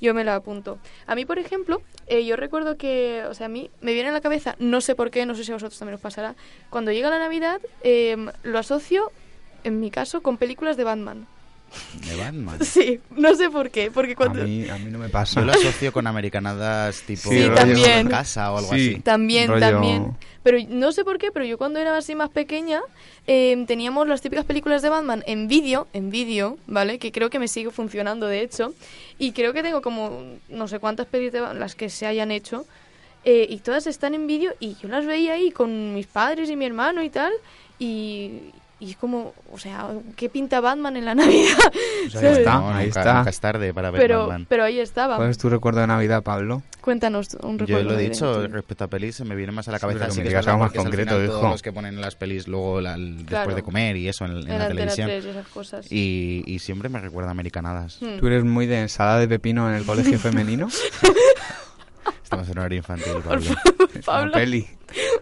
Yo me la apunto. A mí, por ejemplo, eh, yo recuerdo que, o sea, a mí me viene a la cabeza, no sé por qué, no sé si a vosotros también os pasará, cuando llega la Navidad, eh, lo asocio, en mi caso, con películas de Batman. De Batman. Sí, no sé por qué, porque A cuando... mí, a mí no me pasa. Yo lo asocio con americanadas tipo Sí, también. en casa o algo Sí. así. También, rollo- también. Pero no sé por qué, pero yo cuando era así más pequeña eh, teníamos las típicas películas de Batman en vídeo, en vídeo, ¿vale? Que creo que me sigue funcionando de hecho. Y creo que tengo como no sé cuántas películas de Batman, las que se hayan hecho. eh, y todas están en vídeo y yo las veía ahí con mis padres y mi hermano y tal. Y, y es como, o sea, ¿qué pinta Batman en la Navidad? Pues ahí ¿Sabes? está, No, ahí nunca, está. nunca es tarde para ver Pero, Batman. pero ahí estaba. ¿Cuál es tu recuerdo de Navidad, Pablo? Cuéntanos un Yo recuerdo. lo he de- dicho, respecto a pelis, se me viene más a la Sí, cabeza. pero que que es más es al concreto, final hijo. todos los que ponen las pelis luego la- el- después Claro. de comer y eso en, en En la Antena televisión. 3 y esas cosas. Y, y siempre me recuerda a americanadas. Hmm. ¿Tú eres muy de ensalada de pepino en el colegio femenino? Estamos en horario infantil, Pablo. Es una peli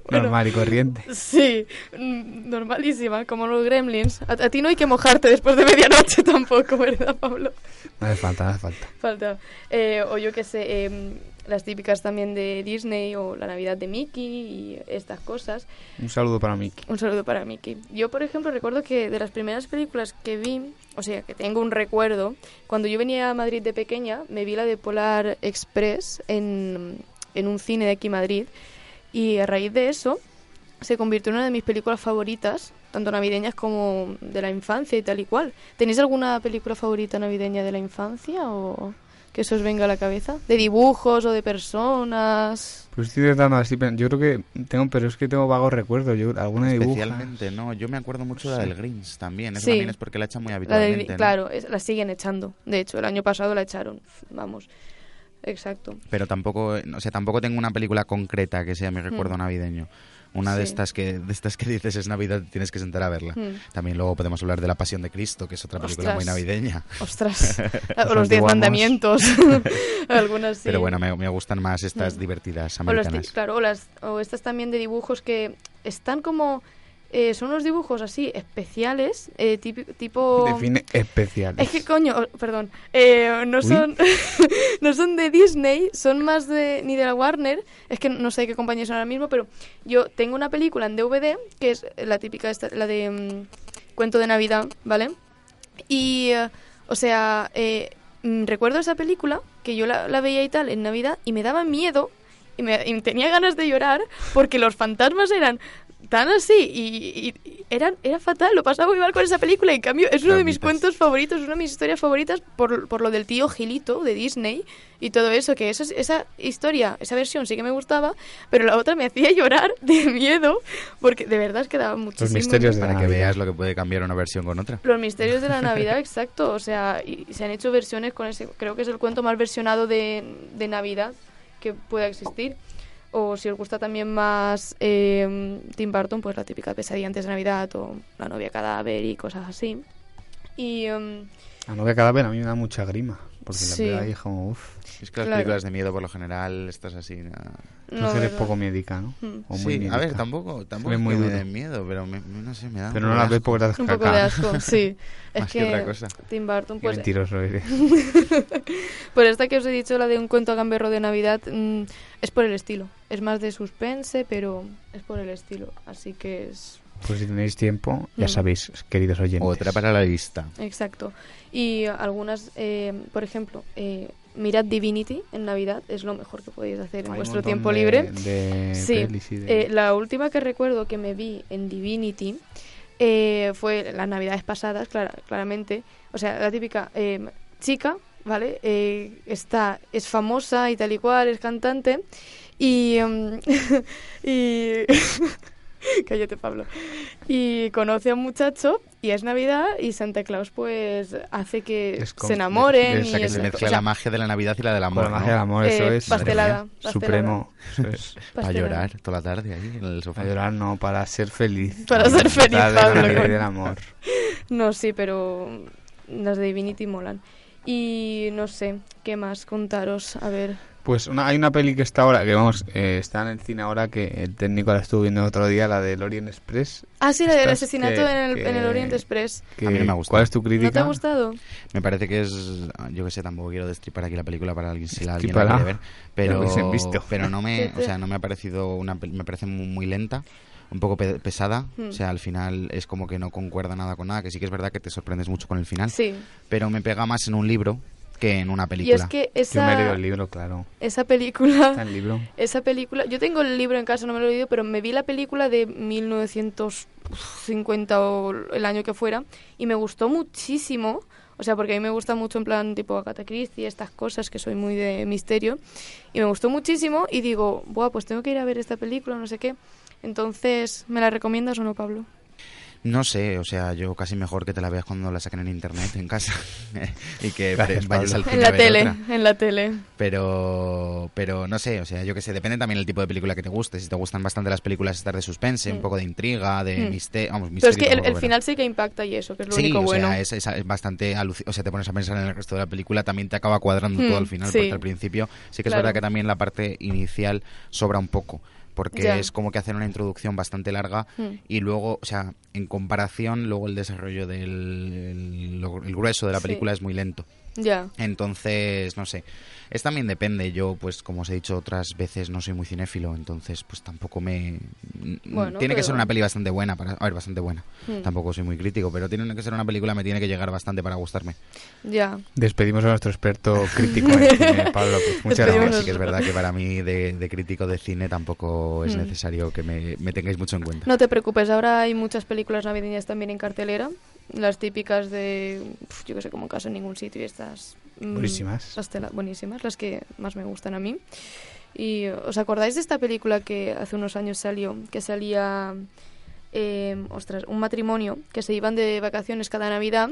Bueno. normal y corriente. Sí, normalísima, como los gremlins. A, a ti no hay que mojarte después de medianoche tampoco, ¿verdad, Pablo? No hace falta, no hace falta. Falta. Eh, o yo qué sé, em, las típicas también de Disney o la Navidad de Mickey y estas cosas. Un saludo para Miki. Un saludo para Mickey. Yo, por ejemplo, recuerdo que de las primeras películas que vi, o sea, que tengo un recuerdo, cuando yo venía a Madrid de pequeña, me vi la de Polar Express en, en un cine de aquí Madrid. Y a raíz de eso, se convirtió en una de mis películas favoritas, tanto navideñas como de la infancia y tal y cual. ¿Tenéis alguna película favorita navideña de la infancia o que eso os venga a la cabeza? ¿De dibujos o de personas? Pues estoy tratando así, yo creo que tengo, pero es que tengo vagos recuerdos. Yo alguna dibuja. Especialmente, no. Yo me acuerdo mucho de la del Grinch también. Eso Sí. también es porque la echan muy La de- habitualmente. ¿no? claro, es- la siguen echando. De hecho, el año pasado la echaron. Vamos. Exacto. Pero tampoco, o sea, tampoco tengo una película concreta que sea mi recuerdo Mm. navideño. Una de estas que de estas que dices es Navidad, tienes que sentar a verla. Mm. También luego podemos hablar de La Pasión de Cristo, que es otra película muy navideña. Ostras. o los diez mandamientos. Algunas sí. Pero bueno, me, me gustan más estas Mm. divertidas o las americanas. claro, o, las, o estas también de dibujos que están como... eh, son unos dibujos así especiales, eh, tipo... Define especiales. Es que coño, perdón, eh, no son no son de Disney, son más de ni de la Warner, es que no sé qué compañía son ahora mismo, pero yo tengo una película en DVD que es la típica esta, la de mm, cuento de Navidad, ¿vale? Y eh, o sea, eh, mm, recuerdo esa película que yo la, la veía y tal en Navidad y me daba miedo y, me, y tenía ganas de llorar porque los fantasmas eran tan así y, y- y eran, era fatal, lo pasaba muy mal con esa película y en cambio es uno de mis cuentos favoritos, una de mis historias favoritas por, por lo del tío Gilito de Disney y todo eso, que esa, esa historia, esa versión sí que me gustaba, pero la otra me hacía llorar de miedo porque de verdad es que daba muchísimo misterios de la Para que Navidad. veas lo que puede cambiar una versión con otra. Los misterios de la Navidad, exacto. O sea, y y se han hecho versiones con ese. Creo que es el cuento más versionado de, de Navidad que pueda existir. O si os gusta también más eh, Tim Burton, pues la típica pesadilla antes de Navidad o La novia cadáver y cosas así. Y. em, La novia cadáver a mí me da mucha grima. Porque Sí. la veo ahí como, uff. Es que las Claro. películas de miedo por lo general estás así. no, eres poco médica, ¿no? Mm. O muy Sí, a miedica. ver, tampoco, tampoco es muy que me den miedo, pero me- no sé, me da Pero no de la ves asco. porque te das Un poco de asco, sí. es Más que que otra cosa. Tim Burton, pues. mentiroso eres. Pues esta que os he dicho, la de un cuento a gamberro de Navidad, mm, es por el estilo. Es más de suspense, pero es por el estilo. Así que es Pues si tenéis tiempo, ya Mm. sabéis, queridos oyentes. Otra para la lista. Exacto. Y algunas, eh, por ejemplo, eh, mirad Divinity en Navidad, es lo mejor que podéis hacer en Hay vuestro tiempo de- libre. De Sí, de- Eh, la última que recuerdo que me vi en Divinity eh, fue las navidades pasadas, clara- claramente. O sea, la típica eh, chica, ¿vale? Eh, está, es famosa y tal y cual, es cantante. Y. em, y Cállate, Pablo. Y conoce a un muchacho y es Navidad y Santa Claus pues hace que se enamoren. es- y que se es- mezcla o sea, la magia de la Navidad y la del amor, la magia ¿no? del amor, eso eh, es. pastelada, pastelada. Supremo. Eso es. Para llorar toda la tarde ahí en el sofá. Para llorar no, para ser feliz. Para ser feliz, Disfrutar de la Pablo, del amor. No, sí, pero las de Divinity molan. Y no sé, ¿qué más contaros? A ver. Pues una- hay una peli que está ahora, que vamos, eh, está en el cine ahora, que el técnico la estuvo viendo otro día, la de Orient Express. Ah, sí, la del asesinato que- en, el, en el Orient Express. que- A mí no me ha gustado. ¿Cuál es tu ¿No te crítica? ha gustado? Me parece que es, yo que sé, tampoco quiero destripar aquí la película para alguien si la alguien la quiere ver, pero hubiesen visto. pero no me, ¿Qué te- o sea, no me ha parecido una pel- me parece muy, muy lenta. un poco pe- pesada. Hmm. O sea, al final es como que no concuerda nada con nada, que sí que es verdad que te sorprendes mucho con el final. Sí. Pero me pega más en un libro que en una Y película. es que Yo me he leído esa, el libro, claro. esa Está película... el libro. Esa película... Yo tengo el libro en casa, no me lo he leído, pero me vi la película de 1950 o el año que fuera y me gustó muchísimo. O sea, porque a mí me gusta mucho en plan tipo Agatha Christie, estas cosas, que soy muy de misterio. Y me gustó muchísimo y digo, buah, pues tengo que ir a ver esta película, no sé qué. Entonces, ¿me la recomiendas o no, Pablo? No sé, o sea, yo casi mejor que te la veas cuando la saquen en internet en casa y que Gracias, vayas Pablo. al cine En a la ver tele, otra. en la tele. Pero, pero no sé, o sea, yo que sé, depende también el tipo de película que te guste. Si te gustan bastante las películas estas de suspense, un Mm. poco de intriga, de Mm. misterio, vamos, Pero es que el, final sí que impacta y eso, que es lo Sí, único o bueno. sea, es, es- es bastante o sea, te pones a pensar en el resto de la película, también te acaba cuadrando todo al final, sí. porque al principio sí que es Claro. verdad que también la parte inicial sobra un poco, porque es como que hacen una introducción bastante larga Hmm. y luego, o sea, en comparación, luego el desarrollo del el, lo- el grueso de la Sí. película es muy lento. Ya. Entonces, no sé. Es también depende. Yo, pues, como os he dicho otras veces, no soy muy cinéfilo, entonces, pues tampoco me. Bueno, tiene que pero- ser una peli bastante buena para. A ver, bastante buena. Hmm. Tampoco soy muy crítico, pero tiene que ser una película, me tiene que llegar bastante para gustarme. Ya. Despedimos a nuestro experto crítico en cine, Pablo. Pues muchas Despedimos gracias. Sí que es verdad que para mí, de, de crítico de cine, tampoco es Hmm. necesario que me, me tengáis mucho en cuenta. No te preocupes, ahora hay muchas películas navideñas también en cartelera. Las típicas de, yo que sé, como en casa en ningún sitio y estas... mm, Buenísimas. Las tela- buenísimas, las que más me gustan a mí. Y ¿os acordáis de esta película que hace unos años salió? Que salía, eh, ostras, un matrimonio que se iban de vacaciones cada Navidad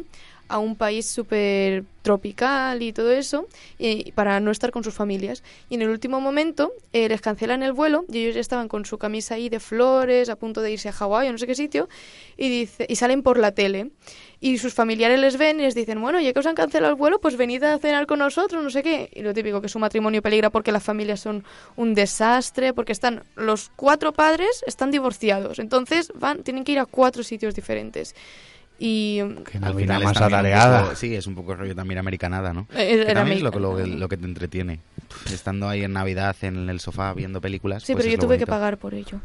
a un país súper tropical y todo eso, y, para no estar con sus familias. Y en el último momento eh, les cancelan el vuelo y ellos ya estaban con su camisa ahí de flores, a punto de irse a Hawái o no sé qué sitio, y, y salen por la tele. Y sus familiares les ven y les dicen, bueno, ya que os han cancelado el vuelo, pues venid a cenar con nosotros, no sé qué. Y lo típico, que su matrimonio peligra porque las familias son un desastre, porque están los cuatro padres están divorciados. Entonces van, tienen que ir a cuatro sitios diferentes. Y Al final más es también un atareada. poco- sí, es un poco rollo también americanada, ¿no? Eh, Que era también es mi- lo, que- lo, que- lo que te entretiene. Estando ahí en Navidad en el sofá viendo películas. Sí, pues pero es yo lo tuve que pagar por ello.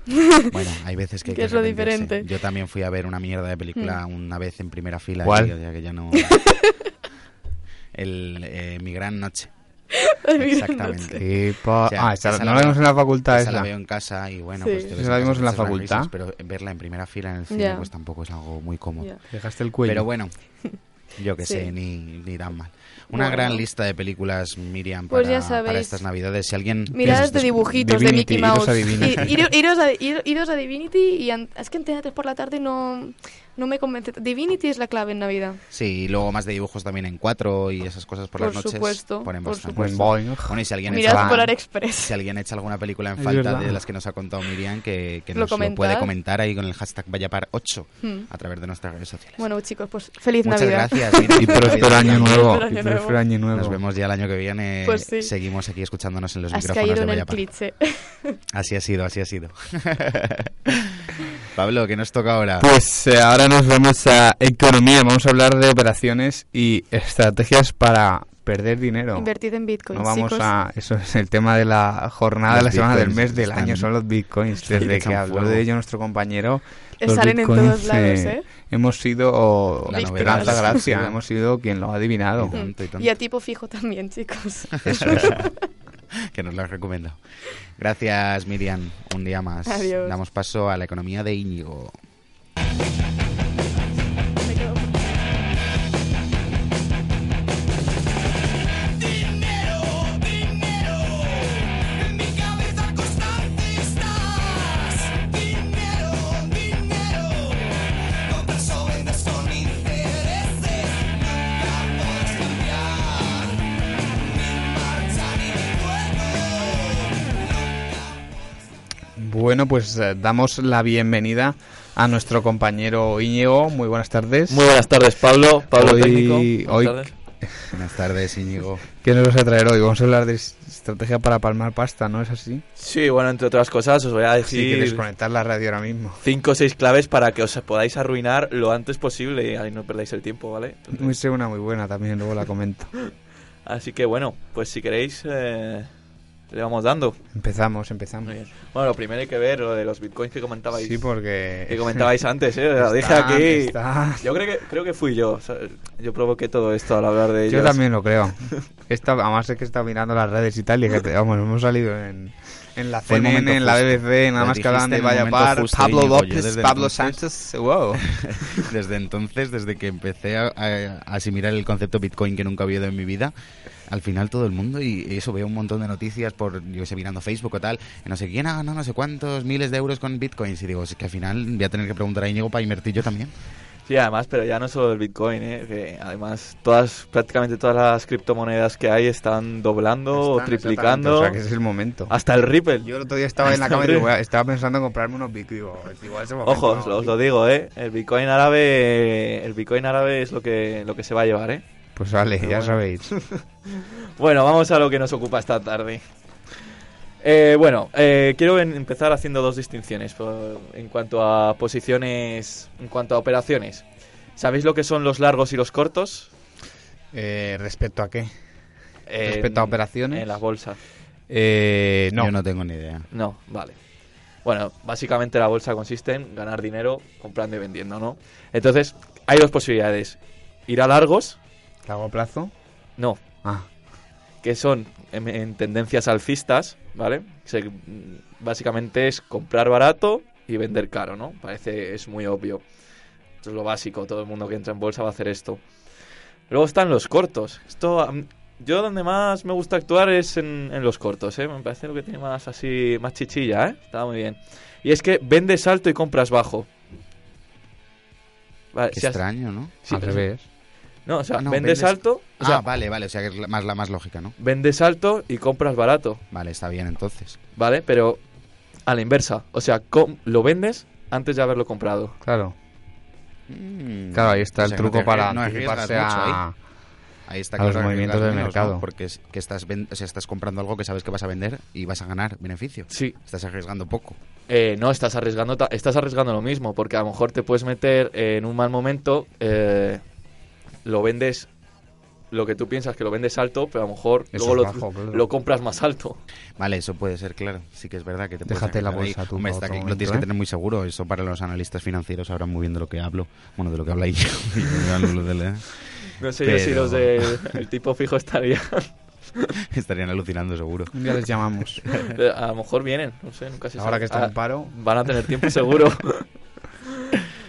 Bueno, hay veces que hay Que es lo diferente. Yo también fui a ver una mierda de película Mm. una vez en primera fila. ¿Cuál? y ya que ya no... El, eh, Mi Gran Noche. Exactamente. O sea, ah, esa- esa no la la vimos en la facultad Esa la esa. veo en casa y bueno, Sí. pues te ves la en vimos en la facultad. risas, pero verla en primera fila en el cine Ya. pues tampoco es algo muy cómodo. Ya. Dejaste el cuello. Pero bueno, yo que Sí. sé, ni, ni tan mal. Una Bueno. gran lista de películas, Miriam, Pues para, ya sabéis. para estas navidades. Si alguien... Mirad piensa- de dibujitos Divinity, de Mickey iros Mouse. a Divinity. Iros, a, ir- iros a Divinity y an- es que Antena 3 por la tarde no, no me convence. Divinity es la clave en Navidad. Sí, y luego más de dibujos también en cuatro y esas cosas por, las Por noches. supuesto, ponen por bastante. Boing. Bueno, y si alguien, Mirad echa, Polar Express. si alguien echa alguna película en falta de las que nos ha contado Miriam, que, que Lo nos lo puede comentar. ahí con el hashtag Vayapar8 Hmm. a través de nuestras redes sociales. Bueno, chicos, pues feliz Muchas Navidad. gracias. Miriam, Y próspero año nuevo. Y próspero año nuevo. Nos vemos ya el año que viene. Pues sí. Seguimos aquí escuchándonos en los Has micrófonos caído de Vayapar. Así ha sido, así ha sido. Pablo, ¿qué nos toca ahora? Pues eh, ahora nos vamos a economía. Vamos a hablar de operaciones y estrategias para perder dinero. Invertid en Bitcoin, No vamos chicos. a. Eso es el tema de la jornada de Los la semana del bitcoins mes del año. Son los bitcoins. Desde que habló fuego. de ello nuestro compañero. Eh, los Salen en bitcoins, todos lados, ¿eh? Hemos sido. La Esperanza Gracia. Hemos sido quien lo ha adivinado. Y tanto, y tanto. Y a tipo fijo también, chicos. Eso es. que nos lo has recomendado. Gracias, Miriam. Un día más. Adiós. Damos paso a la economía de Íñigo. Bueno, pues eh, damos la bienvenida a nuestro compañero Íñigo. Muy buenas tardes. Muy buenas tardes, Pablo. Pablo Hoy- técnico. hoy- Buenas tardes. Buenas tardes, Íñigo. ¿Qué nos vas a traer hoy? Vamos a hablar de estrategia para palmar pasta, ¿no es así? Sí, bueno, entre otras cosas, os voy a Sí, que decir desconectar la radio ahora mismo. cinco o seis claves para que os podáis arruinar lo antes posible y ahí no perdáis el tiempo, ¿vale? Muy sé una muy buena también, luego la comento. Así que bueno, pues si queréis, eh, le vamos dando. Empezamos, empezamos. Bueno, lo primero hay que ver lo de los bitcoins que comentabais. Sí, porque... Que comentabais antes, ¿eh? Lo dije aquí. están. Yo creo que, creo que fui yo. o sea, Yo provoqué todo esto al hablar de ellos. Yo también lo creo. Esta, además es que he estado mirando las redes y tal y que vamos, hemos salido en, en la CNN, en la. BBC, nada más que hablan de Vaya Par, Pablo López, Pablo entonces- Sánchez, wow. Desde entonces, desde que empecé a, a asimilar el concepto Bitcoin que nunca había oído en mi vida, al final todo el mundo, y eso veo un montón de noticias por, yo sé, mirando Facebook o tal, y no sé quién ha ganado no sé cuántos miles de euros con Bitcoins, y digo, es que al final voy a tener que preguntar a Íñigo para invertir yo también. Sí, además, pero ya no solo el Bitcoin, ¿eh? que además todas, prácticamente todas las criptomonedas que hay están doblando o triplicando. O sea, que ese es el momento. Hasta el Ripple. Yo el otro día estaba en la cama y el digo, Ripple. "Voy a- estaba pensando en comprarme unos Bitcoin. Ojo, ¿no? os lo, os lo digo, ¿eh? El Bitcoin árabe, el Bitcoin árabe es lo que, lo que se va a llevar, ¿eh? Pues vale, Pero ya bueno. sabéis. Bueno, vamos a lo que nos ocupa esta tarde. Eh, bueno, eh, quiero empezar haciendo dos distinciones por- en cuanto a posiciones, en cuanto a operaciones. ¿Sabéis lo que son los largos y los cortos? Eh, ¿Respecto a qué? En- ¿Respecto a operaciones? En la bolsa. Eh, no. Yo no tengo ni idea. No, vale. Bueno, básicamente la bolsa consiste en ganar dinero comprando y vendiendo, ¿no? Entonces, hay dos posibilidades. Ir a largos, ¿Largo plazo? no, Ah, que son en, en tendencias alcistas, ¿vale? Se- básicamente es comprar barato y vender caro, ¿no? Parece, es muy obvio. Esto es lo básico, todo el mundo que entra en bolsa va a hacer esto. Luego están los cortos. Esto, yo donde más me gusta actuar es en, en los cortos, ¿eh? Me parece lo que tiene más así, más chichilla, ¿eh? Está muy bien. Y es que vendes alto y compras bajo. Vale, Qué si has- extraño, ¿no? sí, al revés. No, o sea, Ah, no, vendes, vendes- alto, o sea, ah, vale, vale, o sea que es la- más la más lógica, ¿no? vendes alto y compras barato. Vale, está bien entonces. ¿vale? Pero a la inversa. O sea, com- lo vendes antes de haberlo comprado. Claro. Mm, Claro, ahí está o el sea, no truco te- para no anticiparse mucho ahí. a... Ahí está a los movimientos del mercado. Porque es que estás, ven- o sea, estás comprando algo que sabes que vas a vender y vas a ganar beneficio. Sí. Estás arriesgando poco. Eh, no, estás arriesgando, estás arriesgando lo mismo, porque a lo mejor te puedes meter en un mal momento, eh, lo vendes, lo que tú piensas que lo vendes alto, pero a lo mejor Eso luego lo, es bajo, claro. lo compras más alto. Vale, eso puede ser, claro. Sí que es verdad que te Déjate la arriesgar ahí. bolsa tú Hombre, está que- lo momento, tienes ¿eh? que tener muy seguro. Eso para los analistas financieros sabrán muy bien de lo que hablo. Bueno, de lo que habla yo. De No sé yo si Pero- los del el tipo fijo estarían. Estarían alucinando seguro. Un día les llamamos. a lo mejor vienen, no sé, nunca se Ahora sabe. que está Ah, en paro. Van a tener tiempo seguro.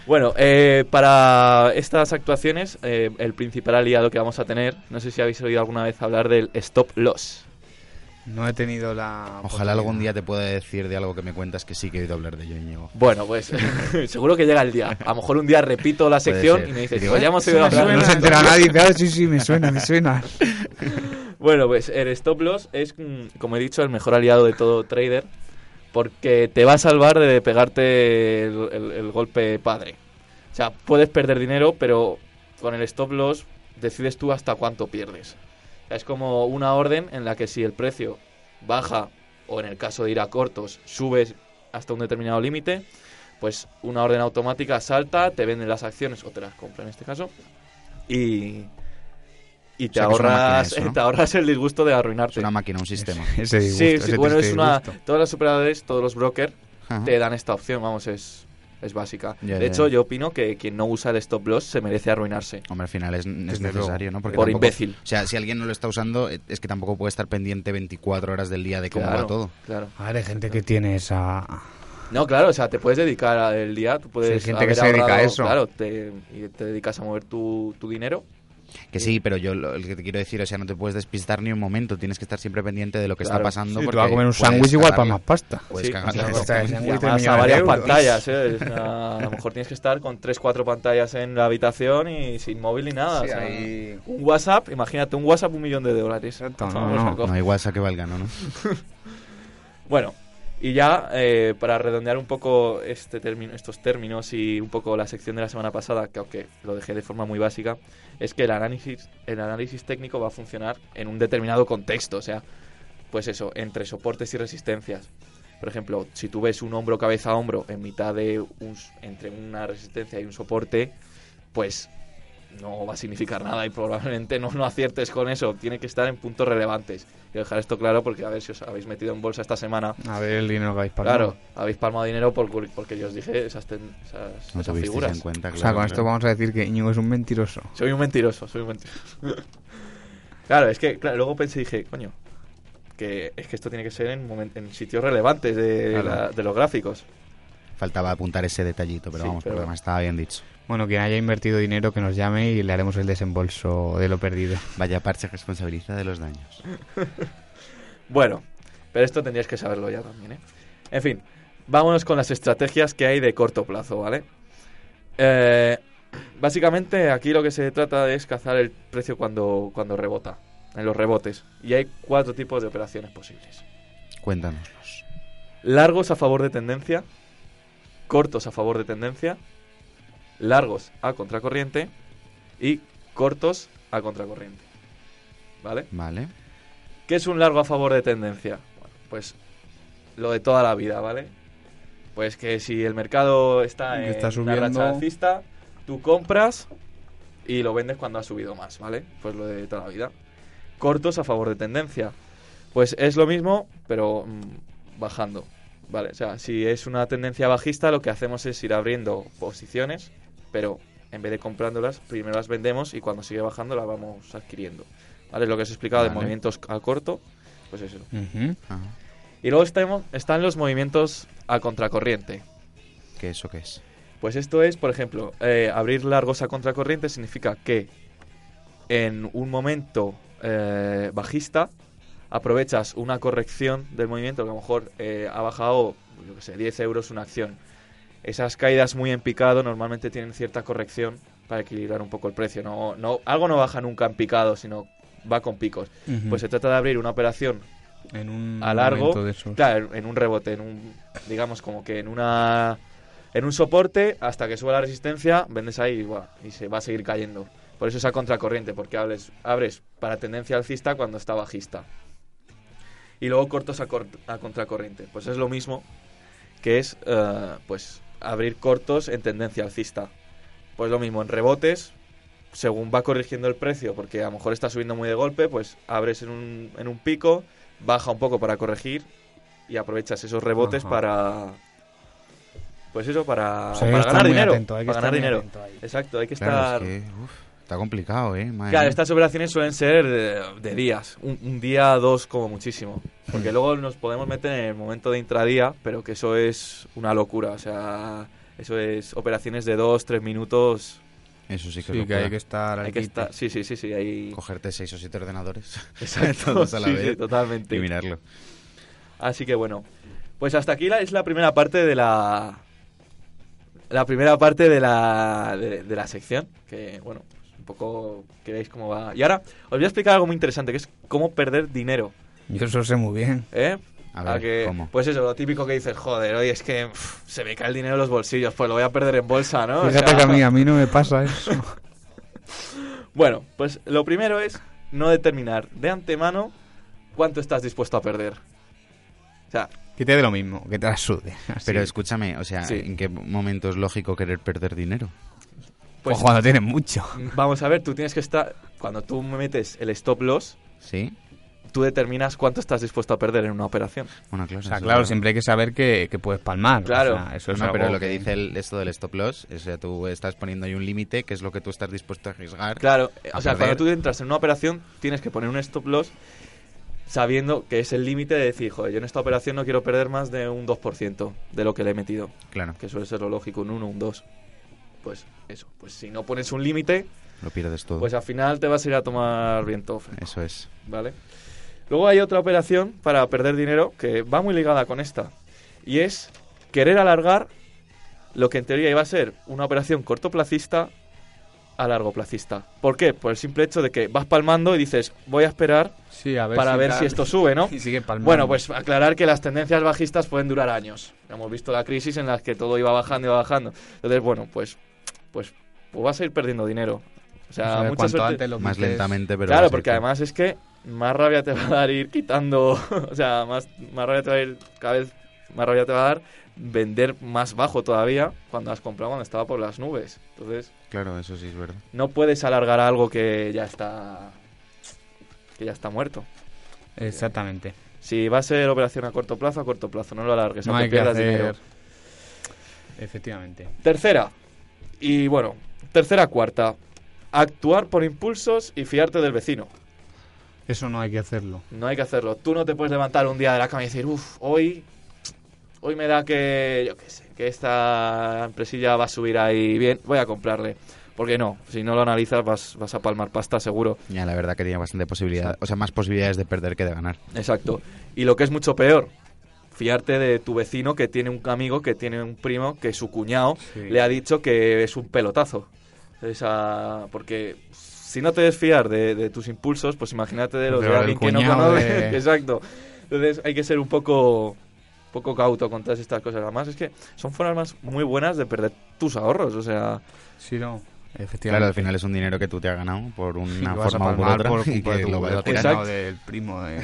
Bueno, eh, para estas actuaciones, eh, el principal aliado que vamos a tener, no sé si habéis oído alguna vez hablar del stop loss. No he tenido la... Ojalá algún día te pueda decir de algo que me cuentas que sí que he oído hablar de ello, Íñigo. Bueno, pues seguro que llega el día. A lo mejor un día repito la sección y me dices, Y digo, pues ya hemos oído hablar. No se entera nadie. dice, "Ah, sí, sí, me suena, me suena. Bueno, pues el stop loss es, mm, como he dicho, el mejor aliado de todo trader porque te va a salvar de pegarte el, golpe padre. O sea, puedes perder dinero, pero con el stop loss decides tú hasta cuánto pierdes. Es como una orden en la que si el precio baja o en el caso de ir a cortos subes hasta un determinado límite, pues una orden automática salta, te venden las acciones o te las compra en este caso y y te sea, es ahorras eso, ¿no? te ahorras el disgusto de Es arruinarte. una máquina, un sistema. Ese disgusto, Sí, ese bueno, es una. disgusto. Todos los operadores, todos los brokers te dan esta opción, vamos, es, es básica. De hecho, yo opino que quien no usa el stop loss se merece arruinarse. Hombre, al final es, es necesario. ¿no? Porque Por tampoco- imbécil. O sea, si alguien no lo está usando, eh, es que tampoco puede estar pendiente 24 horas del día de cómo claro, va todo. Claro. A ver, hay gente que tiene esa... No, claro, o sea, te puedes dedicar al día, tú puedes. Sí, hay gente que se dedica a eso. Claro, te, y te dedicas a mover tu, tu dinero. Que sí, pero yo lo el que te quiero decir, o sea, no te puedes despistar ni un momento, tienes que estar siempre pendiente de lo que Claro. está pasando. Sí, tú porque vas a comer un sándwich igual para más pasta. Puedes Sí. O sea, a varias euros. pantallas, ¿eh? Una- a lo mejor tienes que estar con 3-4 pantallas en la habitación y sin móvil ni nada. Sí, o sea, ahí- Un WhatsApp, imagínate, un WhatsApp un millón de dólares. Exacto, no, Vamos, no. saco. No hay WhatsApp que valga, ¿no? ¿no? Bueno, y ya eh, para redondear un poco este término, estos términos y un poco la sección de la semana pasada, que aunque lo dejé de forma muy básica, es que el análisis, el análisis técnico va a funcionar en un determinado contexto, o sea, pues eso, entre soportes y resistencias. Por ejemplo, si tú ves un hombro cabeza a hombro en mitad de un, entre una resistencia y un soporte, pues no va a significar nada y probablemente no, no aciertes con eso. Tiene que estar en puntos relevantes. Quiero dejar esto claro porque a ver si os habéis metido en bolsa esta semana. A ver el dinero que habéis pagado. Claro, habéis palmado dinero por, porque yo os dije esas, ten- esas, No esas figuras. en cuenta, O sea, claro, con esto vamos a decir que Íñigo es un mentiroso. Soy un mentiroso, soy un mentiroso. claro, es que claro, luego pensé y dije, coño, que es que esto tiene que ser en, en sitios relevantes de, Claro. la- de los gráficos. Faltaba apuntar ese detallito, pero Sí, vamos, pero- por lo demás estaba bien dicho. Bueno, quien haya invertido dinero que nos llame y le haremos el desembolso de lo perdido. Vaya parche responsabiliza de los daños. Bueno, pero esto tendrías que saberlo ya también, ¿eh? En fin, vámonos con las estrategias que hay de corto plazo, ¿vale? Eh, básicamente aquí lo que se trata es cazar el precio cuando, cuando rebota, en los rebotes. Y hay cuatro tipos de operaciones posibles. Cuéntanoslos. Largos a favor de tendencia, cortos a favor de tendencia, largos a contracorriente y cortos a contracorriente. ¿Vale? Vale. ¿Qué es un largo a favor de tendencia? Bueno, pues lo de toda la vida, ¿vale? Pues que si el mercado está en está una subiendo. racha alcista, tú compras y lo vendes cuando ha subido más, ¿vale? Pues lo de toda la vida. Cortos a favor de tendencia. Pues es lo mismo, pero mm, bajando, ¿vale? O sea, si es una tendencia bajista, lo que hacemos es ir abriendo posiciones, pero en vez de comprándolas, primero las vendemos y cuando sigue bajando las vamos adquiriendo. ¿Vale? Es lo que os he explicado de movimientos a corto, pues eso. Y luego estamos, están los movimientos a contracorriente. ¿Qué eso qué es? Pues esto es, por ejemplo, eh, abrir largos a contracorriente significa que en un momento eh, bajista aprovechas una corrección del movimiento, que a lo mejor eh, ha bajado, yo qué sé, 10 euros una acción. Esas caídas muy en picado normalmente tienen cierta corrección para equilibrar un poco el precio. No, no, algo no baja nunca en picado, sino va con picos. Pues se trata de abrir una operación en un a largo, de claro, en un rebote, en un, digamos como que en una, en un soporte hasta que suba la resistencia, vendes ahí y, se va a seguir cayendo. Por eso es a contracorriente, porque abres, abres para tendencia alcista cuando está bajista. Y luego cortos a, cor- a contracorriente. Pues es lo mismo que es, eh, pues, abrir cortos en tendencia alcista. Pues lo mismo, en rebotes, según va corrigiendo el precio, porque a lo mejor está subiendo muy de golpe, pues abres en un, en un pico, baja un poco para corregir y aprovechas esos rebotes Ajá. para... Pues eso, para, O sea, para ganar dinero. atento, hay que para estar ganar dinero. Exacto, hay que Claro, estar... es que uf, está complicado, ¿eh? Madre Claro, mía. estas operaciones suelen ser de, de días, un, un día, dos como muchísimo. Porque luego nos podemos meter en el momento de intradía, pero que eso es una locura. O sea, eso es operaciones de dos, tres minutos. Eso sí que, Sí, lo que hay que estar Hay que estar, sí, sí, sí, sí, ahí... cogerte seis o siete ordenadores Exacto, todos a la sí, vez sí, totalmente. y mirarlo. Así que bueno, pues hasta aquí la, es la primera parte de la la primera parte de la de, de la sección que bueno, un poco que cómo va. Y ahora os voy a explicar algo muy interesante que es cómo perder dinero, Yo eso sé muy bien. ¿eh? A ver, que, ¿cómo? Pues eso, lo típico que dices, joder, oye, es que pff, se me cae el dinero en los bolsillos, pues lo voy a perder en bolsa, ¿no? O Fíjate sea, que a mí, a mí no me pasa eso. Bueno, pues lo primero es no determinar de antemano cuánto estás dispuesto a perder. O sea, Que te dé lo mismo, que te la sude. Pero escúchame, o sea, Sí. ¿en qué momento es lógico querer perder dinero? Pues pues cuando tienes mucho. Vamos a ver, tú tienes que estar. Cuando tú metes el stop loss, ¿Sí? tú determinas cuánto estás dispuesto a perder en una operación. Bueno, claro. O sea, claro, siempre hay que saber que, que puedes palmar. Claro. O sea, eso es No, pero lo que dice el- esto del stop loss, o sea, tú estás poniendo ahí un límite, que es lo que tú estás dispuesto a arriesgar. Claro, A o sea, perder. cuando tú entras en una operación, tienes que poner un stop loss sabiendo que es el límite de decir, joder, yo en esta operación no quiero perder más de un 2% de lo que le he metido, Claro, que suele ser lo lógico, un 1, un 2. Pues eso, pues si no pones un límite, lo pierdes todo. pues al final te vas a ir a tomar viento fresco. Eso es. ¿vale? Luego hay otra operación para perder dinero que va muy ligada con esta. Y es querer alargar lo que en teoría iba a ser una operación cortoplacista a largo placista. ¿Por qué? Por el simple hecho de que vas palmando y dices, voy a esperar Sí, a ver para ver tal. si esto sube, ¿no? Y sigue palmando. Bueno, pues aclarar que las tendencias bajistas pueden durar años. Hemos visto la crisis en la que todo iba bajando y iba bajando. Entonces, bueno, pues, pues, pues vas a ir perdiendo dinero. O sea, mucha suerte- antes lo Más lentamente, pero... claro, porque además es que más rabia te va a dar ir quitando, o sea, más, más rabia te va a ir cada vez más rabia te va a dar vender más bajo todavía cuando has comprado cuando estaba por las nubes. Entonces, Claro, eso sí es verdad. no puedes alargar algo que ya está que ya está muerto. Exactamente. Si va a ser operación a corto plazo, a corto plazo, no lo alargues, No aunque hay que pierdas hacer... dinero. Efectivamente. Tercera. Y bueno, tercera, cuarta. Actuar por impulsos y fiarte del vecino. Eso no hay que hacerlo. No hay que hacerlo. Tú no te puedes levantar un día de la cama y decir, uff, hoy, hoy me da que, yo qué sé, que esta empresilla va a subir ahí bien, voy a comprarle. Porque no, si no lo analizas vas, vas a palmar pasta seguro. Ya, la verdad que tiene bastante posibilidad, o sea, más posibilidades de perder que de ganar. Exacto. Y lo que es mucho peor, fiarte de tu vecino que tiene un amigo, que tiene un primo, que su cuñado Sí. le ha dicho que es un pelotazo. Esa, porque si no te desfiar de, de tus impulsos, pues imagínate de los De alguien que no conoce. de- Exacto. Entonces hay que ser un poco poco cauto con todas estas cosas. Además es que son formas muy buenas de perder tus ahorros. O sea, Sí, no. Efectivamente. Claro, al final es un dinero que tú te has ganado por una forma u por otra por y que tu- lo vas a tirar. del primo de...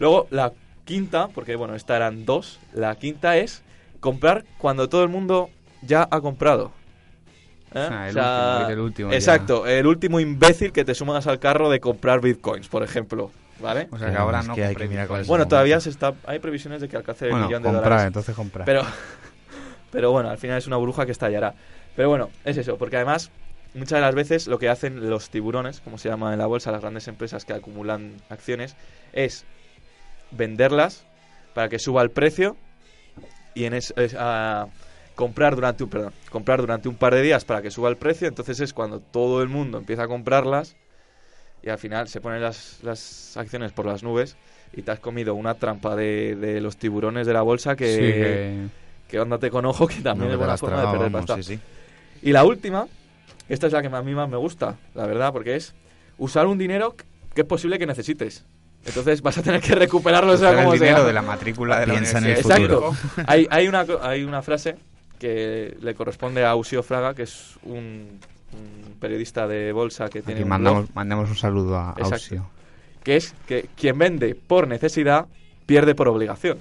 Luego, la quinta, porque bueno, esta eran dos, la quinta es comprar cuando todo el mundo ya ha comprado. ¿Eh? Ah, el último, el último ya. exacto, el último imbécil que te sumas al carro de comprar bitcoins, por ejemplo. ¿Vale? O sea que ahora es no que hay compréis que mirar cuál es Bueno, todavía se está, hay previsiones de que alcance el millón de comprar, dólares. entonces comprar. Pero, pero bueno, al final es una bruja que estallará. Pero bueno, es eso, porque además muchas de las veces lo que hacen los tiburones, como se llama en la bolsa, las grandes empresas que acumulan acciones, es venderlas para que suba el precio y en es, es, ah, comprar durante un perdón, comprar durante un par de días para que suba el precio, entonces es cuando todo el mundo empieza a comprarlas y al final se ponen las, las acciones por las nubes y te has comido una trampa de, de los tiburones de la bolsa que, Sí, que- que ándate con ojo, que también No, es buena forma de perder pasta. sí, sí. Y la última, esta es la que a mí más me gusta, la verdad, porque es usar un dinero que es posible que necesites. Entonces vas a tener que recuperarlo, sea Usar el como dinero sea. de la matrícula de la Piensa en el universidad. Exacto. hay, hay, una, co- hay una frase que le corresponde a Usio Fraga, que es un, un periodista de bolsa que tiene Aquí un mandamos, blog, mandamos un saludo a Exacto. Ausio. que es que quien vende por necesidad pierde por obligación.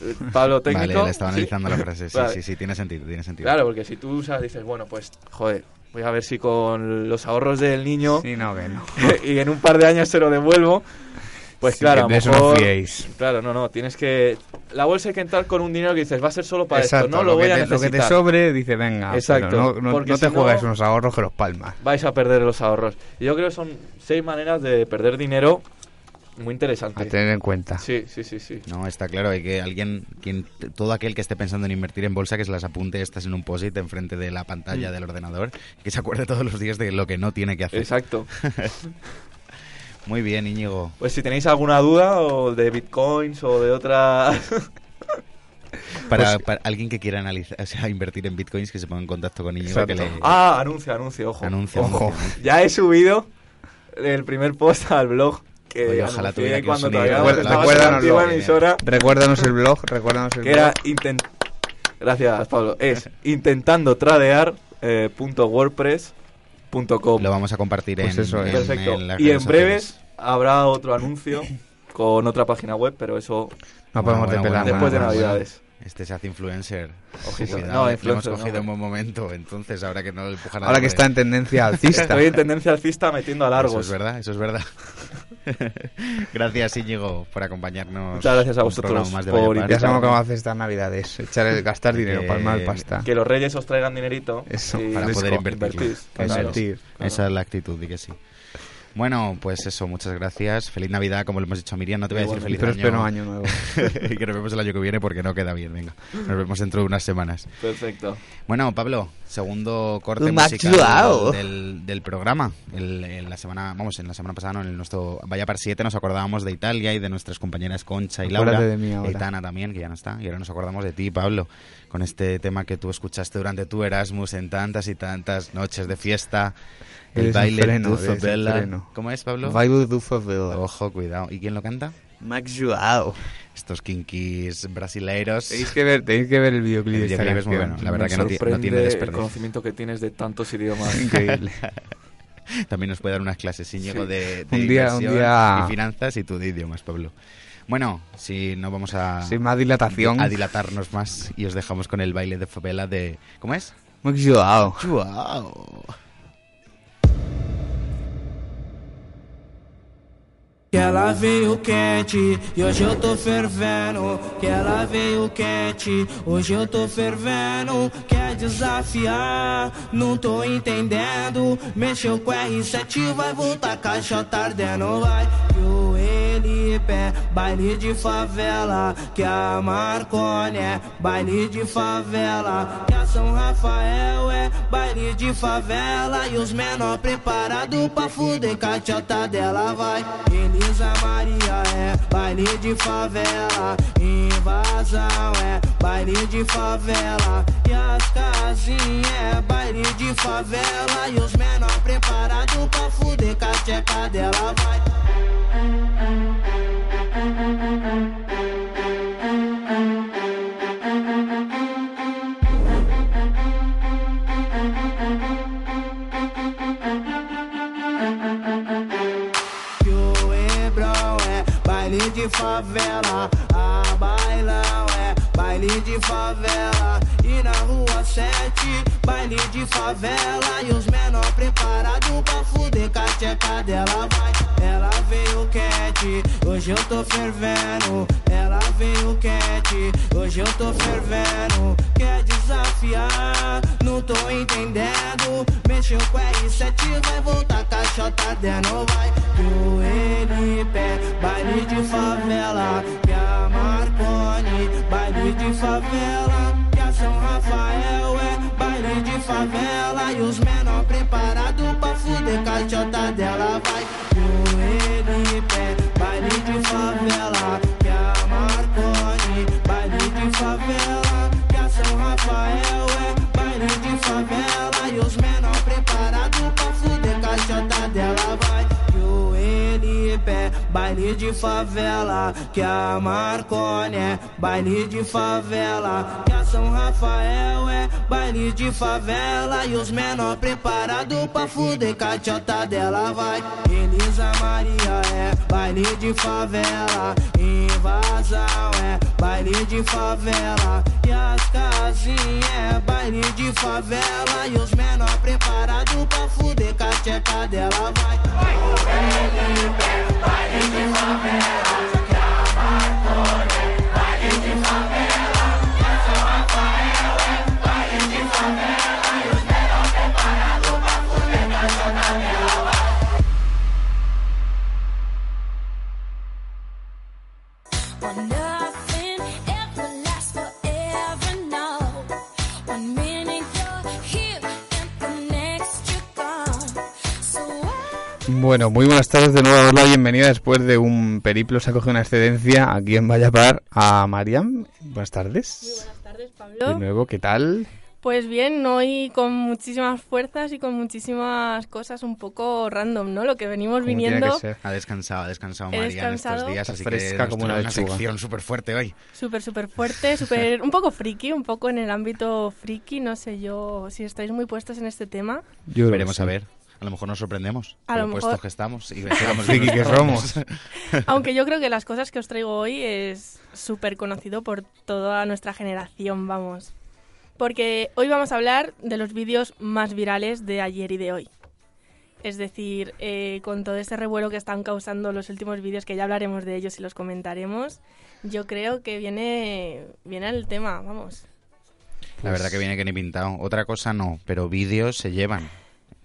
Eh, Pablo técnico. Vale, le estaba ¿sí? analizando la frase. Sí, Vale. sí, sí, tiene sentido, tiene sentido. Claro, porque si tú usas, dices, bueno, pues, joder, voy a ver si con los ahorros del niño Sí, no, que no. y en un par de años se lo devuelvo. Pues Sí, claro, a lo no mejor- fiéis. Claro, no, no, tienes que... La bolsa hay que entrar con un dinero que dices, va a ser solo para Exacto, esto, no lo, que voy a te, lo que necesitar. te sobre, dice, venga. Exacto, pero no, no- porque no te si no- juegas unos ahorros que los palmas. Vais a perder los ahorros. Y yo creo que son seis maneras de perder dinero muy A interesantes. tener en cuenta. Sí, sí, sí, sí. No, está claro, hay que alguien, quien, todo aquel que esté pensando en invertir en bolsa, que se las apunte estas en un post-it enfrente de la Mm. pantalla del ordenador, que se acuerde todos los días de lo que no tiene que hacer. Exacto. Muy bien, Íñigo. Pues si tenéis alguna duda o de bitcoins o de otras... Para, Pues- para alguien que quiera analizar, o sea, invertir en bitcoins, que se ponga en contacto con Íñigo. Que le... Ah, anuncio, anuncio, ojo. Anuncio, ojo. Ya he subido el primer post al blog que Oye, ojalá tuviera aquí un cuando todavía la antigua emisora Recuérdanos el blog, recuérdanos el que blog. era intent gracias Pablo es intentando tradear eh, punto wordpress.com Lo vamos a compartir Pues en, eso es. en- perfecto en las y redes en breves sociales. habrá otro anuncio con otra página web pero eso No podemos bueno, depelar bueno, después de bueno. navidades Este se hace influencer. Ojito. Cuidado, No, le hemos influencer, cogido no. en buen momento. Entonces, ahora que no le empujan Ahora que está en tendencia alcista. estoy en tendencia alcista metiendo a largos Eso es verdad, eso es verdad. gracias, Íñigo, por acompañarnos. Muchas gracias a vosotros más de por. Ya sabemos cómo hacer estas navidades. Echar el, gastar dinero, palmar pasta. que los reyes os traigan dinerito Eso, y para poder invertirlo. claro. Invertir. Esa es la actitud, di que sí. Bueno, pues eso, muchas gracias. Feliz Navidad, como le hemos dicho a Miriam. No te voy a decir feliz Pero año. nuevo. y que nos vemos el año que viene porque no queda bien, venga. Nos vemos dentro de unas semanas. perfecto Bueno, Pablo, segundo corte musical del, del programa. El- en la semana, vamos, en la semana pasada, no, en nuestro Vaya par 7 nos acordábamos de Italia y de nuestras compañeras Concha y Laura. Acuérdate de mí ahora. Y Tana también, que ya no está. Y ahora nos acordamos de ti, Pablo, con este tema que tú escuchaste durante tu Erasmus en tantas y tantas noches de fiesta. El baile freno, Bella. freno. ¿Cómo es, Pablo? Baile du favela. Ojo, cuidado. ¿Y quién lo canta? Max Joao. Estos kinkis brasileiros. Tenéis que ver, tenéis que ver el videoclip El de videoclip es muy bueno, la verdad Me que no no tiene el desperdicio. conocimiento que tienes de tantos idiomas Increíble. También nos puede dar unas clases Íñigo Sí. de, de Un día- un día- y finanzas y tú de idiomas, Pablo. Bueno, si no vamos a, Sin más dilatación. a dilatarnos más y os dejamos con el baile de favela de... ¿Cómo es? Muy sudado. ¡Wow! Ela veio quente e hoje eu tô fervendo. Que ela veio quente, hoje eu tô fervendo. Quer desafiar? Não tô entendendo. Mexeu com R7, vai voltar caixa tardendo. Vai que o Elipe é baile de favela. Que a Marconi é baile de favela. Que a São Rafael é baile de favela. E os menor preparado pra fuder com a tchota dela. Vai, Elisa Maria é baile de favela. Invasão é baile de favela. E as casinhas é baile de favela. E os menor preparado pra fuder com a dela. Vai. Favela, a bailão é baile de favela. Na rua 7, baile de favela. E os menor preparado pra fuder com a tcheca dela vai. Ela veio quente, hoje eu tô fervendo. Ela veio quente, hoje eu tô fervendo. Quer desafiar? Não tô entendendo. Mexeu com R7, vai voltar caixota dentro, vai. Que o NP, baile de favela. Que a Marconi, baile de favela. São Rafael é baile de favela. E os menor preparado pra fuder caixota dela, vai. Que o NP, baile de favela. Que a Marconi, baile de favela. Que a São Rafael é baile de favela. Baile de favela. Que a Marconi é baile de favela. Que a São Rafael é baile de favela. E os menor preparado pra fuder caixota dela, vai. Elisa Maria é baile de favela. Invasão é baile de favela. E as casinhas é baile de favela. E os menor preparado pra fuder com a tcheca dela, vai. When Bueno, muy buenas tardes de nuevo. Hola, bienvenida después de un periplo. Se ha cogido una excedencia aquí en Vallapar a Mariam. Buenas tardes. Buenas tardes, De Pablo. nuevo, ¿qué tal? Pues bien, hoy con muchísimas fuerzas y con muchísimas cosas un poco random, ¿no? Lo que venimos Como viniendo que ser. Ha descansado, ha descansado He María en descansado. estos días, así fresca que como una una sección súper fuerte hoy. súper, súper fuerte, súper, un poco friki, un poco en el ámbito friki, no sé yo si estáis muy puestos en este tema. Yo Veremos a ver. A lo mejor nos sorprendemos. A por lo mejor- puestos que estamos y friki que somos. Aunque yo creo que las cosas que os traigo hoy es súper conocido por toda nuestra generación, vamos. Porque hoy vamos a hablar de los vídeos más virales de ayer y de hoy. Es decir, eh, con todo este revuelo que están causando los últimos vídeos, que ya hablaremos de ellos y los comentaremos, yo creo que viene, viene el tema, vamos. La verdad que viene que ni pintado. Otra cosa no, pero vídeos se llevan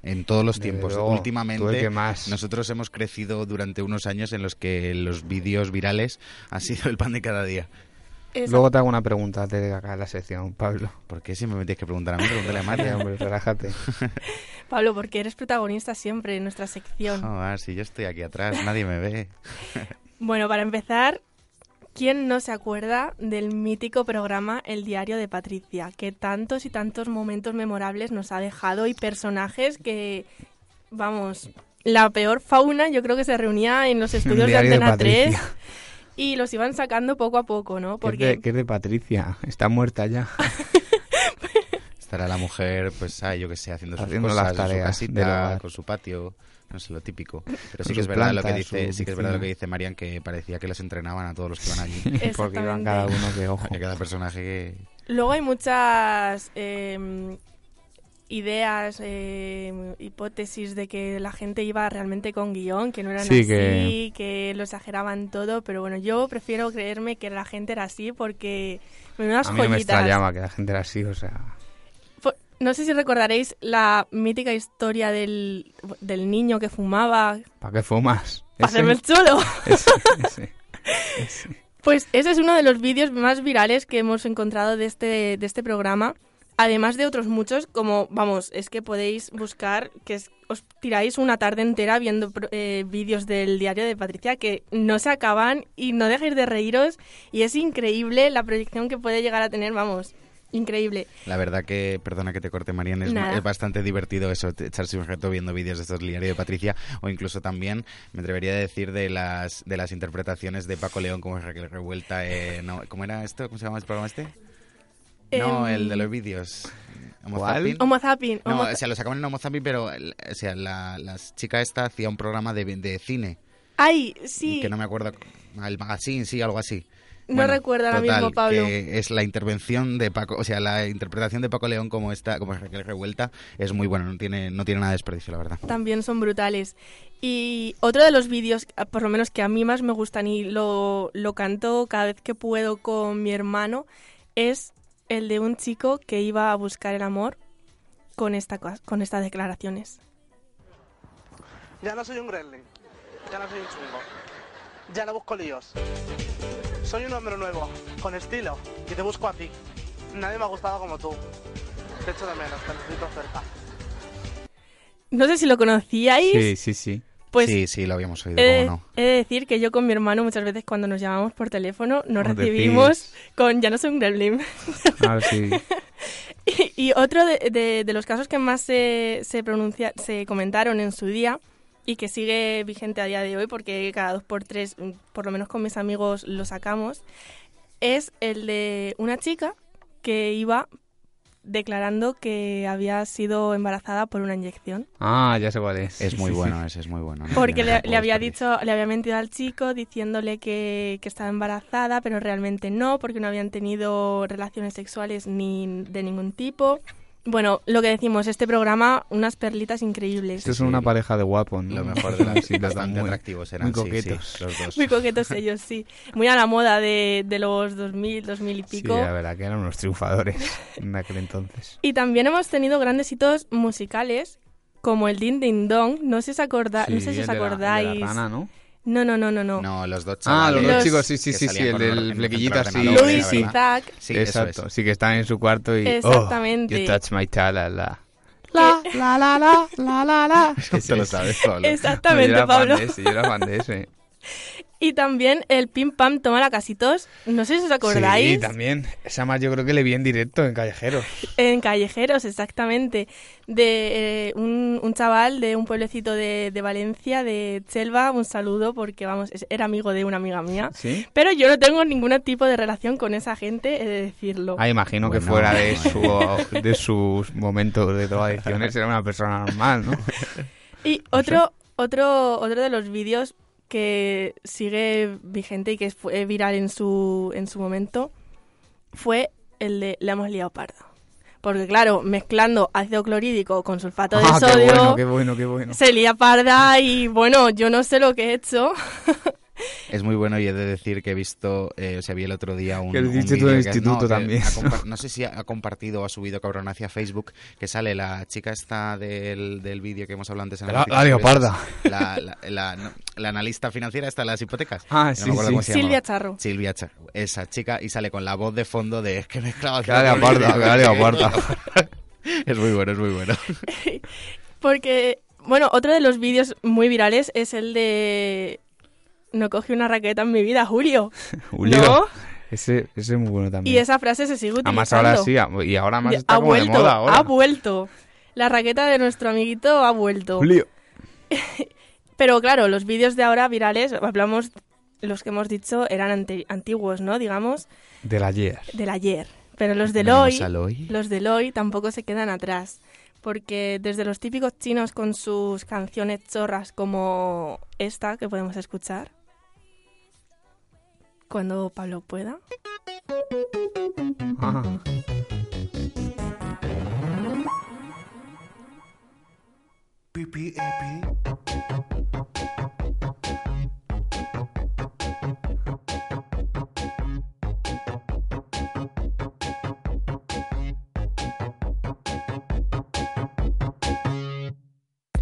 en todos los tiempos. luego, Últimamente que más. nosotros hemos crecido durante unos años en los que los vídeos virales ha sido el pan de cada día. Luego te hago una pregunta de acá la sección, Pablo. ¿Por qué siempre me tienes que preguntar a mí? Pregúntale a María, hombre, relájate. Pablo, porque eres protagonista siempre en nuestra sección. Joder, si yo estoy aquí atrás, nadie me ve. Bueno, para empezar, ¿quién no se acuerda del mítico programa El Diario de Patricia? Que tantos y tantos momentos memorables nos ha dejado y personajes que, vamos, la peor fauna yo creo que se reunía en los estudios de Diario de Antena 3 Patricia. y los iban sacando poco a poco, ¿no? ¿Qué es, Porque de, qué es de Patricia? Está muerta ya. Estará la mujer, pues, ah, yo que sé, haciendo sus Haciendo cosas las su tareas del casita, hogar. con su patio, no sé, lo típico. Pero sí que es verdad lo que dice, sí que es verdad lo que dice Marian, que parecía que los entrenaban a todos los que van allí. Porque iban cada uno que ojo. Que cada personaje que... Luego hay muchas eh, ideas, eh, hipótesis de que la gente iba realmente con guion, que no eran Sí, así, que- que... lo exageraban todo, pero bueno, yo prefiero creerme que la gente era así porque menudas A mí no me joyitas. extrañaba que la gente era así, o sea... No sé si recordaréis la mítica historia del, del niño que fumaba ¿Para qué fumas? para hacerme el chulo. ese- ese. Pues ese es uno de los vídeos más virales que hemos encontrado de este, de este programa. Además de otros muchos, como, vamos, es que podéis buscar, que es- os tiráis una tarde entera viendo eh, vídeos del diario de Patricia que no se acaban y no dejáis de reíros. Y es increíble la proyección que puede llegar a tener, vamos, increíble. La verdad que, perdona que te corte, Marian, es, bastante divertido eso, echarse un rato viendo vídeos de estos del diario de Patricia, o incluso también, me atrevería a decir, de las de las interpretaciones de Paco León como Raquel Revuelta. Eh, no, ¿Cómo era esto? ¿Cómo se llama el programa este? No, Em, el de los vídeos. Homo. Homo zapping. No, o sea, lo sacaban en Homo Zapping, pero o sea, la, la chica esta hacía un programa de, de cine, Ay, sí. que no me acuerdo, el magazine, sí, algo así. No recuerdo ahora total, mismo, Pablo. Que es la intervención de Paco, o sea, la interpretación de Paco León como esta, como Raquel Revuelta, es muy buena, no tiene, no tiene nada de desperdicio, la verdad. también son brutales. Y otro de los vídeos, a- por lo menos que a mí más me gustan y lo, lo canto cada vez que puedo con mi hermano, es el de un chico que iba a buscar el amor con, esta, con estas declaraciones. Ya no soy un gremlin. Ya no soy un chungo. Ya no busco líos. Soy un hombre nuevo, con estilo, y te busco a ti. Nadie me ha gustado como tú. Te echo de menos, te necesito cerca. No sé si lo conocíais. Sí, sí, sí. Pues sí, sí, lo habíamos oído, he, de- cómo no. he de decir que yo con mi hermano muchas veces cuando nos llamamos por teléfono nos recibimos con ya no soy un gremlin. A ver si... Y, y otro de, de- de los casos que más se, se, pronuncia, se comentaron en su día y que sigue vigente a día de hoy porque cada dos por tres, mm, por lo menos con mis amigos, lo sacamos, es el de una chica que iba declarando que había sido embarazada por una inyección. Ah, ya sé cuál es. Es muy sí, bueno, sí. ese es muy bueno. no Porque le, le había dicho, le había mentido al chico diciéndole que, que estaba embarazada, pero realmente no, porque no habían tenido relaciones sexuales ni de ningún tipo. Bueno, lo que decimos, este programa, unas perlitas increíbles. Estos son una pareja de guapos, ¿no? Lo mejor de la Sí, bastante muy- atractivos eran, Muy sí, sí, coquetos. los dos. Muy coquetos ellos, sí. Muy a la moda de, de los 2000, 2000 y Sí, pico. la verdad que eran unos triunfadores en aquel entonces. y también hemos tenido grandes hitos musicales, como el Din Din Dong. No sé si, os acorda- no Sí, sé si os el de la- acordáis. de la rana, ¿no? No, no, no, no, no. No, los dos Ah, los chavales dos Los- chicos, sí, sí, sí, sí, el del flequillito así. Luis y. Zack. Sí, eso Exacto, es. sí que están en su cuarto y... Exactamente. Oh, you touch my la La, la, la, la, la, la, la. ¿Cómo te lo sabes, Pablo? Exactamente, yo era Pablo. Fan de ese, yo era fan de ese. Y también el Pim Pam Toma la Casitos. No sé si os acordáis. Sí, también. Esa más yo creo que le vi en directo en Callejeros. En Callejeros, exactamente. De eh, un, un chaval de un pueblecito de, de Valencia, de Chelva. Un saludo porque, vamos, era amigo de una amiga mía. ¿Sí? Pero yo no tengo ningún tipo de relación con esa gente, he de decirlo. Ah, imagino que fuera de, su, de sus momentos de drogadicciones era una persona normal, ¿no? Y otro, otro, otro de los vídeos que sigue vigente y que fue viral en su, en su momento fue el de La hemos liado parda. Porque claro, mezclando ácido clorhídrico con sulfato de Ah, qué sodio, bueno, qué bueno, qué bueno. se lía parda y bueno, yo no sé lo que he hecho. Es muy bueno y he de decir que he visto, eh, o sea, vi el otro día un, Que lo un hiciste tú vídeo en el que- instituto no, también. ha no sé si ha compartido o ha subido cabrón hacia Facebook, que sale la chica esta del, del vídeo que hemos hablado antes. en La- la leoparda. La, la, la- no, la analista financiera esta de las hipotecas. Ah, No sí, acuerdo sí. cómo se Silvia. Charro. Silvia Charro. Esa chica y sale con la voz de fondo de es que mezclaba la leoparda, que la leoparda. Es muy bueno, es muy bueno. Porque, bueno, otro de los vídeos muy virales es el de... No cogí una raqueta en mi vida, Julio. Julio. ¿No? Ese, ese es muy bueno también. Y esa frase se sigue utilizando. Además ahora sí, y ahora más está ha como vuelto, de moda ahora. ha vuelto. La raqueta de nuestro amiguito ha vuelto. Julio. Pero claro, los vídeos de ahora virales, hablamos, los que hemos dicho eran ante- antiguos, ¿no? Digamos, Del ayer. del ayer. Pero los de Venimos Loi, a Loi. los de Loi tampoco se quedan atrás. Porque desde los típicos chinos con sus canciones chorras como esta que podemos escuchar. Cuando Pablo pueda. Ah.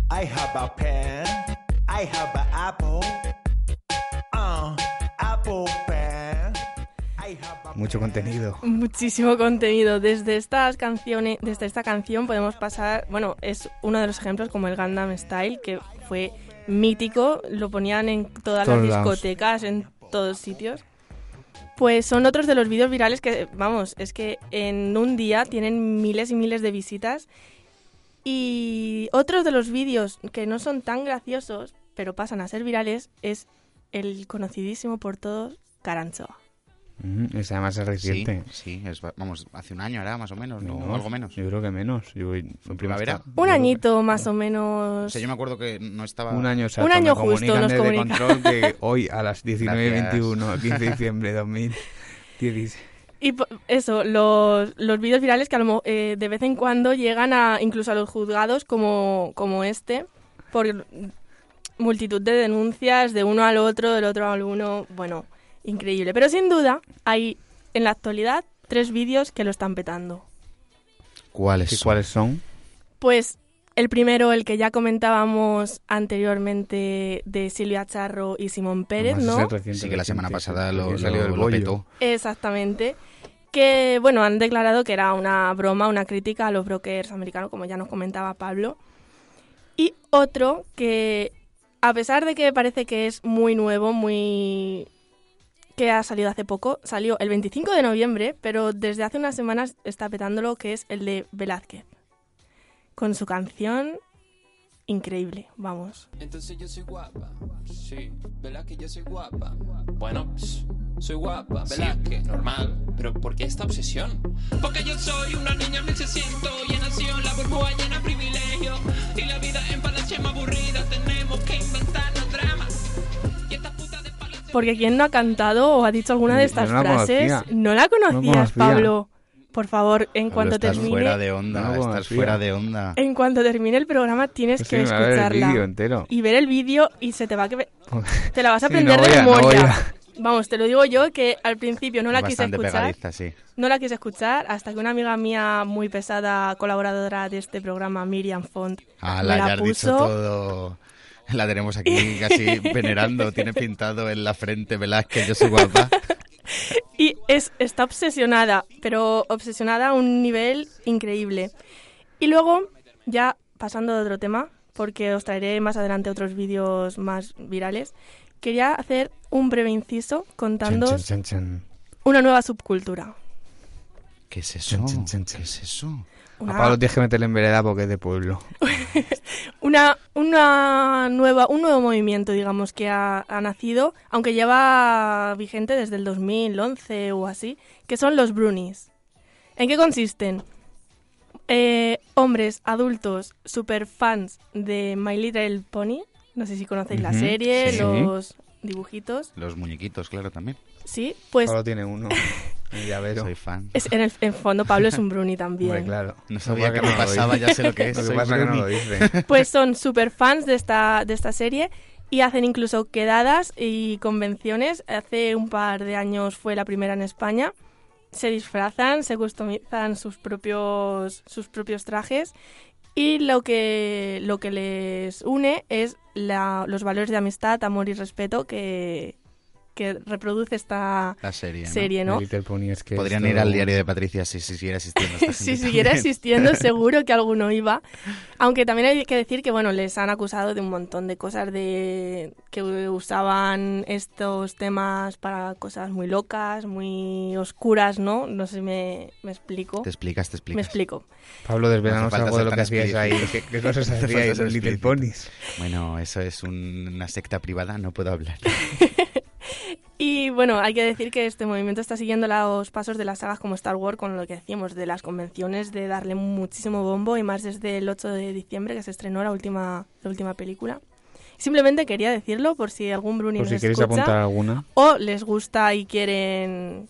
I have a pen. I have an apple. Mucho contenido. Muchísimo contenido. Desde estas canciones, desde esta canción podemos pasar, bueno, es uno de los ejemplos como el Gundam Style, que fue mítico, lo ponían en todas Todos las lados. discotecas, en todos sitios. Pues son otros de los vídeos virales que, vamos, es que en un día tienen miles y miles de visitas. Y otros de los vídeos que no son tan graciosos, pero pasan a ser virales, es el conocidísimo por todos Caranchoa. Mm, ese además es Sí, reciente. sí, es, va- vamos, hace un año era más o menos, ¿no? Menos, O algo menos. Yo creo que menos. Yo voy- fue ¿En primavera? Un añito más o menos. O sea, yo me acuerdo que no estaba... Un año exacto. Un año me justo nos desde control que hoy a las 19.21, Gracias. 15 de diciembre de 2016. Y eso, los, los vídeos virales que a lo eh, de vez en cuando llegan a incluso a los juzgados como, como este, por multitud de denuncias de uno al otro, del otro al uno, bueno, increíble. Pero sin duda hay en la actualidad tres vídeos que lo están petando. ¿Cuáles ¿Y son? cuáles son? Pues el primero, el que ya comentábamos anteriormente de Silvia Charro y Simón Pérez, ¿no? reciente, Sí, que la semana pasada lo, salió lo- del petó. Exactamente. Que, bueno, han declarado que era una broma, una crítica a los brokers americanos, como ya nos comentaba Pablo. Y otro que, a pesar de que parece que es muy nuevo, muy... que ha salido hace poco, salió el 25 de noviembre, pero desde hace unas semanas está petándolo, que es el de Velázquez. Con su canción increíble, vamos. Entonces yo soy guapa, sí, ¿verdad que yo soy guapa? Bueno, pss, soy guapa, ¿verdad que normal? Pero ¿por qué esta obsesión? Porque yo soy una niña 1600 y he nacido en la burbuja llena de privilegio y la vida en Palacio más aburrida, tenemos que inventarnos dramas. Y Porque quien no ha cantado o ha dicho alguna de estas no frases, conocía. no la conocías, conocía. Pablo. Por favor, en Pablo, cuanto estás termine, fuera de onda, No estás fuera de onda. en cuanto termine el programa tienes Pues que sí, ver escucharla entero. y ver el vídeo y se te va a que te la vas a Sí, aprender de a- memoria. Vamos, te lo digo yo que al principio no la quise escuchar. sí. No la quise escuchar hasta que una amiga mía muy pesada, colaboradora de este programa, Miriam Font, Ah, me la, puso. todo. La tenemos aquí casi venerando. Tiene pintado en la frente Velázquez, yo soy guapa. Y es, está obsesionada, pero obsesionada a un nivel increíble. Y luego, ya pasando de otro tema, porque os traeré más adelante otros vídeos más virales, quería hacer un breve inciso contando una nueva subcultura. ¿Qué es eso? ¿Qué es eso? Una, A Pablo tienes que meterle en vereda porque es de pueblo. una, una nueva, un nuevo movimiento, digamos, que ha, ha nacido, aunque lleva vigente desde el 2011 o así, que son los Brunies. ¿En qué consisten? Eh, hombres adultos super fans de My Little Pony, no sé si conocéis la serie, sí. los dibujitos, Los muñequitos, claro, también. sí, pues Pablo tiene uno. El llavero. Soy fan. es, en el en fondo Pablo es un Bruni también. Hombre, claro. No sabía que qué me no lo pasaba, ya sé lo que es. Lo que pasa es que no lo dice. Pues son super fans de esta, de esta serie y hacen incluso quedadas y convenciones. Hace un par de años fue la primera en España. Se disfrazan, se customizan sus propios, sus propios trajes y lo que, lo que les une es la- los valores de amistad, amor y respeto que, que reproduce esta La serie, ¿no? serie, ¿no? Pony es que Podrían esto- ir al diario de Patricia si, si siguiera existiendo esta si siguiera también. existiendo, seguro que alguno iba. Aunque también hay que decir que, bueno, les han acusado de un montón de cosas, de que usaban estos temas para cosas muy locas, muy oscuras, ¿no? No sé si me, me explico. Te explicas, te explicas. Me explico. Pablo, desvelanos No algo de lo que hacíais ahí. ¿Qué, qué cosas hacíais en Little. Ponies? Bueno, eso es un- una secta privada, no puedo hablar. Y bueno, hay que decir que este movimiento está siguiendo los pasos de las sagas como Star Wars, con lo que decíamos de las convenciones, de darle muchísimo bombo, y más desde el 8 de diciembre que se estrenó la última, la última película. Simplemente quería decirlo por si algún Bruni Por si nos queréis escucha, apuntar alguna. o les gusta y quieren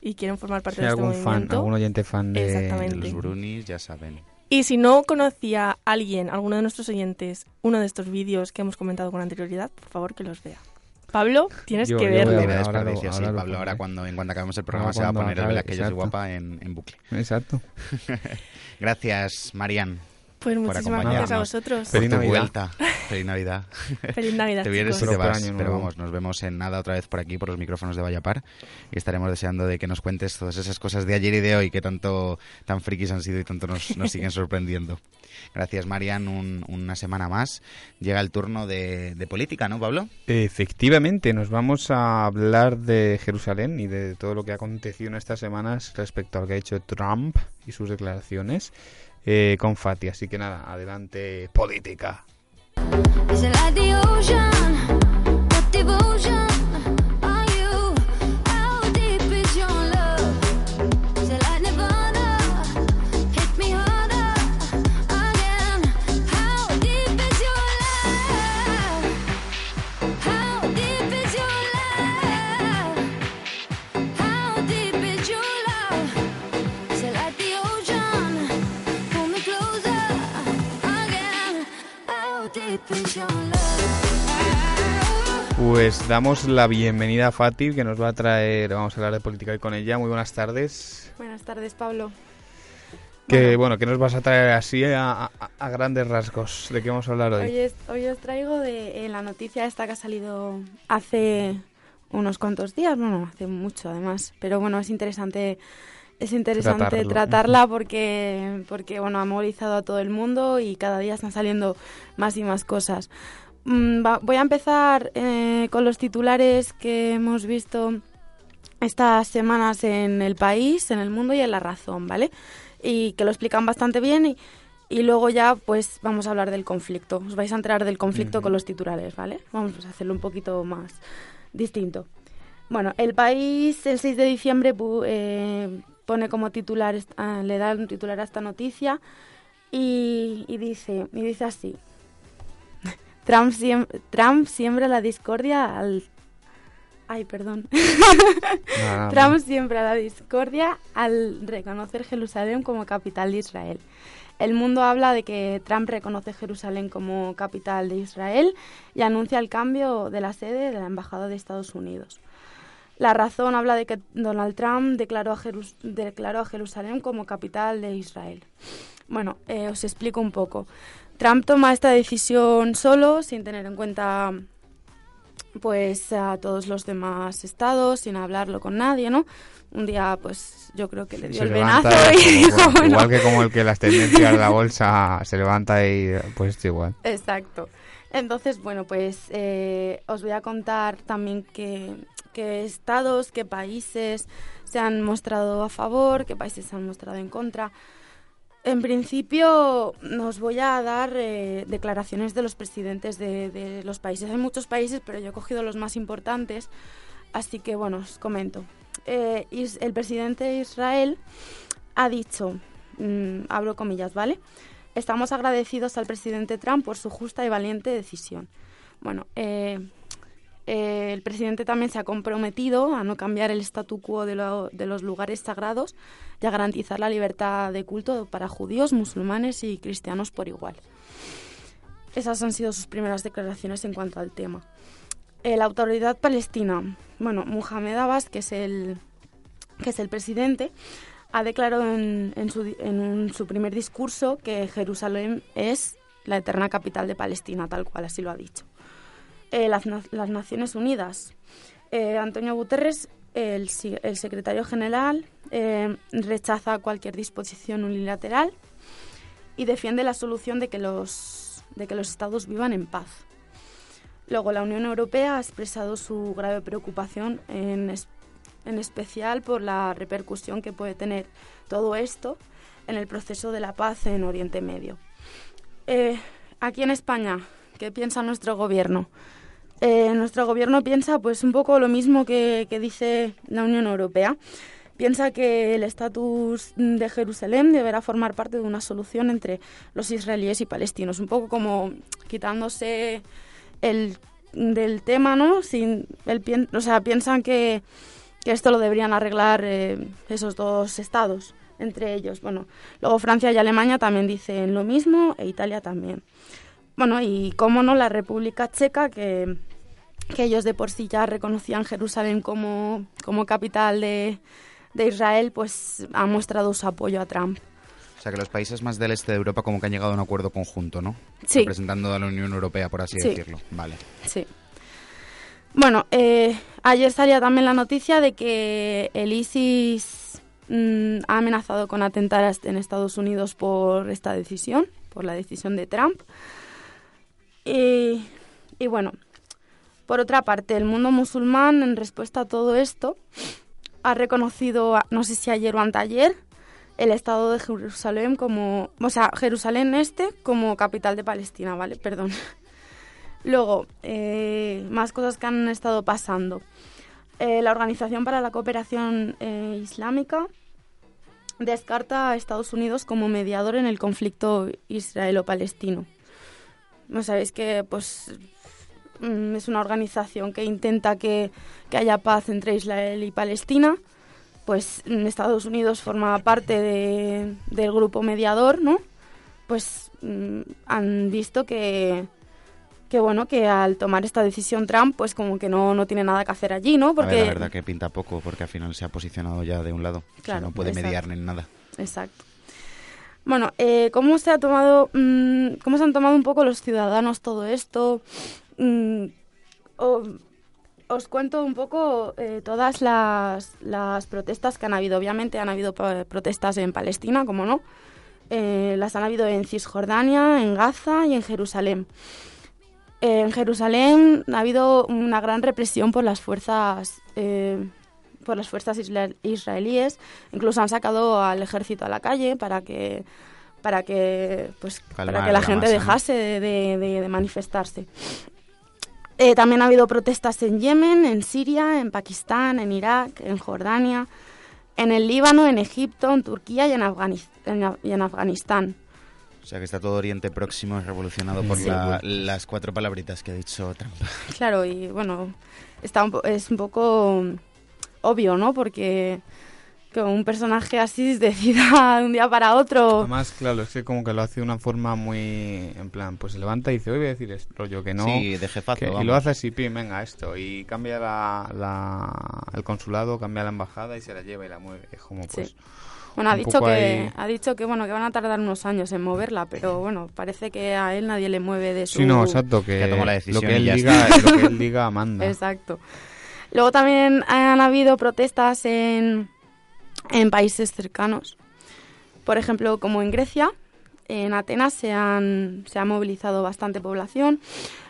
y quieren formar parte Si hay de este algún fan, movimiento. algún oyente fan de. Los Brunis ya saben. Y si no conocía alguien, alguno de nuestros oyentes, uno de estos vídeos que hemos comentado con anterioridad, por favor que los vea. Pablo, tienes Yo- que yo verlo. voy a Mira, ver, ahora lo- desperdicio, sí, Pablo, ahora cuando, en cuanto acabemos el programa Ahora se va a poner el que yo soy guapa en, en bucle. Exacto. Gracias, Marian. Pues muchísimas gracias a vosotros. Feliz Navidad. vuelta. Feliz Navidad. Feliz Navidad, Te vienes y te vas, pero nuevo. vamos, nos vemos en nada otra vez por aquí, por los micrófonos de Vallapar. Y estaremos deseando de que nos cuentes todas esas cosas de ayer y de hoy que tanto tan frikis han sido y tanto nos, nos siguen sorprendiendo. Gracias, Marian. Un- una semana más. Llega el turno de, de política, ¿no, Pablo? Efectivamente, nos vamos a hablar de Jerusalén y de todo lo que ha acontecido en estas semanas respecto a lo que ha hecho Trump y sus declaraciones eh, con Fati. Así que nada, adelante, política. Pues damos la bienvenida a Fati, que nos va a traer, vamos a hablar de política hoy con ella. Muy buenas tardes. Buenas tardes, Pablo. Que bueno, que nos vas a traer así a, a- a grandes rasgos? ¿De qué vamos a hablar hoy? Hoy, es- hoy os traigo de eh, la noticia esta que ha salido hace unos cuantos días, bueno, hace mucho además, pero bueno, es interesante es interesante Tratarlo. tratarla porque porque bueno, ha movilizado a todo el mundo y cada día están saliendo más y más cosas. Mm, voy a empezar eh, con los titulares que hemos visto estas semanas en el país, en el mundo y en la razón, ¿vale? Y que lo explican bastante bien y, y luego ya pues vamos a hablar del conflicto. Os vais a enterar del conflicto con los titulares, ¿vale? Vamos a hacerlo un poquito más distinto. Bueno, el país el 6 de diciembre eh, pone como titular, ah, le da un titular a esta noticia y, y dice, y dice así. Trump, siem- Trump siembra la discordia al... Ay, perdón. Trump siembra la discordia al reconocer Jerusalén como capital de Israel. El mundo habla de que Trump reconoce Jerusalén como capital de Israel y anuncia el cambio de la sede de la Embajada de Estados Unidos. La razón habla de que Donald Trump declaró a, Jerus- declaró a Jerusalén como capital de Israel. Bueno, eh, os explico un poco. Trump toma esta decisión solo, sin tener en cuenta pues a todos los demás estados, sin hablarlo con nadie, ¿no? Un día, pues yo creo que le dio Se el venazo y dijo, bueno, bueno, Igual que como el que las tendencias de la bolsa se levanta y pues igual. Exacto. Entonces, bueno, pues eh, os voy a contar también qué, estados, qué países se han mostrado a favor, qué países se han mostrado en contra. En principio, nos voy a dar eh, declaraciones de los presidentes de, los países. Hay muchos países, pero yo he cogido los más importantes. Así que, bueno, os comento. Eh, el presidente de Israel ha dicho, mm, abro comillas, ¿vale? Estamos agradecidos al presidente Trump por su justa y valiente decisión. Bueno, eh, eh, el presidente también se ha comprometido a no cambiar el statu quo de, lo- de los lugares sagrados y a garantizar la libertad de culto para judíos, musulmanes y cristianos por igual. Esas han sido sus primeras declaraciones en cuanto al tema. Eh, la autoridad palestina, bueno, Mohamed Abbas, que es el, que es el presidente, ha declarado en, su, primer discurso que Jerusalén es la eterna capital de Palestina, tal cual, así lo ha dicho. Eh, las, na- las Naciones Unidas, eh, Antonio Guterres, el, secretario general, eh, rechaza cualquier disposición unilateral y defiende la solución de que los, de que los estados vivan en paz. Luego, la Unión Europea ha expresado su grave preocupación en, en especial por la repercusión que puede tener todo esto en el proceso de la paz en Oriente Medio. Eh, aquí en España, ¿qué piensa nuestro gobierno? eh, nuestro gobierno piensa pues un poco lo mismo que, que dice la Unión Europea. Piensa que el estatus de Jerusalén deberá formar parte de una solución entre los israelíes y palestinos, un poco como quitándose el del tema, ¿no? Sin el o sea, piensan que, que esto lo deberían arreglar eh, esos dos estados entre ellos. Bueno, luego Francia y Alemania también dicen lo mismo e Italia también. Bueno, y cómo no, la República Checa, que, que ellos de por sí ya reconocían Jerusalén como, como capital de, de Israel, pues ha mostrado su apoyo a Trump. O sea, que los países más del este de Europa como que han llegado a un acuerdo conjunto, ¿no? Sí. Representando a la Unión Europea, por así Sí. decirlo. Vale. Sí. Bueno, eh, ayer salía también la noticia de que el ISIS mm, ha amenazado con atentar en Estados Unidos por esta decisión, por la decisión de Trump. Y, y bueno, por otra parte, el mundo musulmán, en respuesta a todo esto, ha reconocido, no sé si ayer o anteayer, el Estado de Jerusalén como, o sea, Jerusalén Este como capital de Palestina, ¿vale? Perdón. Luego, eh, más cosas que han estado pasando. Eh, la Organización para la Cooperación eh, Islámica descarta a Estados Unidos como mediador en el conflicto israelo-palestino. No sabéis que pues mm, es una organización que intenta que, que haya paz entre Israel y Palestina. Pues mm, Estados Unidos forma parte de- del grupo mediador, ¿no? Pues mm, han visto que, que bueno, que al tomar esta decisión Trump, pues como que no, no tiene nada que hacer allí, ¿no? A ver, Porque la verdad que pinta poco, porque al final se ha posicionado ya de un lado. O sea, Claro, no puede exacto. mediar ni nada. Exacto. Bueno, eh, ¿cómo se ha tomado, mm, cómo se han tomado un poco los ciudadanos todo esto? Mm, os cuento un poco eh, todas las, las protestas que han habido. Obviamente han habido protestas en Palestina, como no. Eh, las han habido en Cisjordania, en Gaza y en Jerusalén. En Jerusalén ha habido una gran represión por las fuerzas eh, por las fuerzas israelíes. Incluso han sacado al ejército a la calle para que para que pues para que la la gente dejase de, de- de- de manifestarse. Eh, también ha habido protestas en Yemen, en Siria, en Pakistán, en Irak, en Jordania, en el Líbano, en Egipto, en Turquía y en, Afganis- en Af- y en Afganistán. O sea, que está todo Oriente Próximo revolucionado por Sí. la- las cuatro palabritas que ha dicho Trump. Claro, y bueno, está un po- es un poco obvio, ¿no? Porque que un personaje así decida de un día para otro. Además, claro, es que como que lo hace de una forma muy... En plan, pues se levanta y dice, hoy voy a decir esto, rollo que no... Sí, de jefazo, que- y lo hace así, pim, venga, esto. Y cambia la, la- el consulado, cambia la embajada y se la lleva y la mueve. Es como, pues... Sí. Bueno, ha dicho que ahí- ha dicho que bueno que van a tardar unos años en moverla, pero bueno, parece que a él nadie le mueve de su. Sí, no, exacto, que, Que tomó la decisión lo que y él ya diga, lo que él diga manda. Exacto. Luego también han habido protestas en, en países cercanos. Por ejemplo, como en Grecia, en Atenas se, han, se ha movilizado bastante población.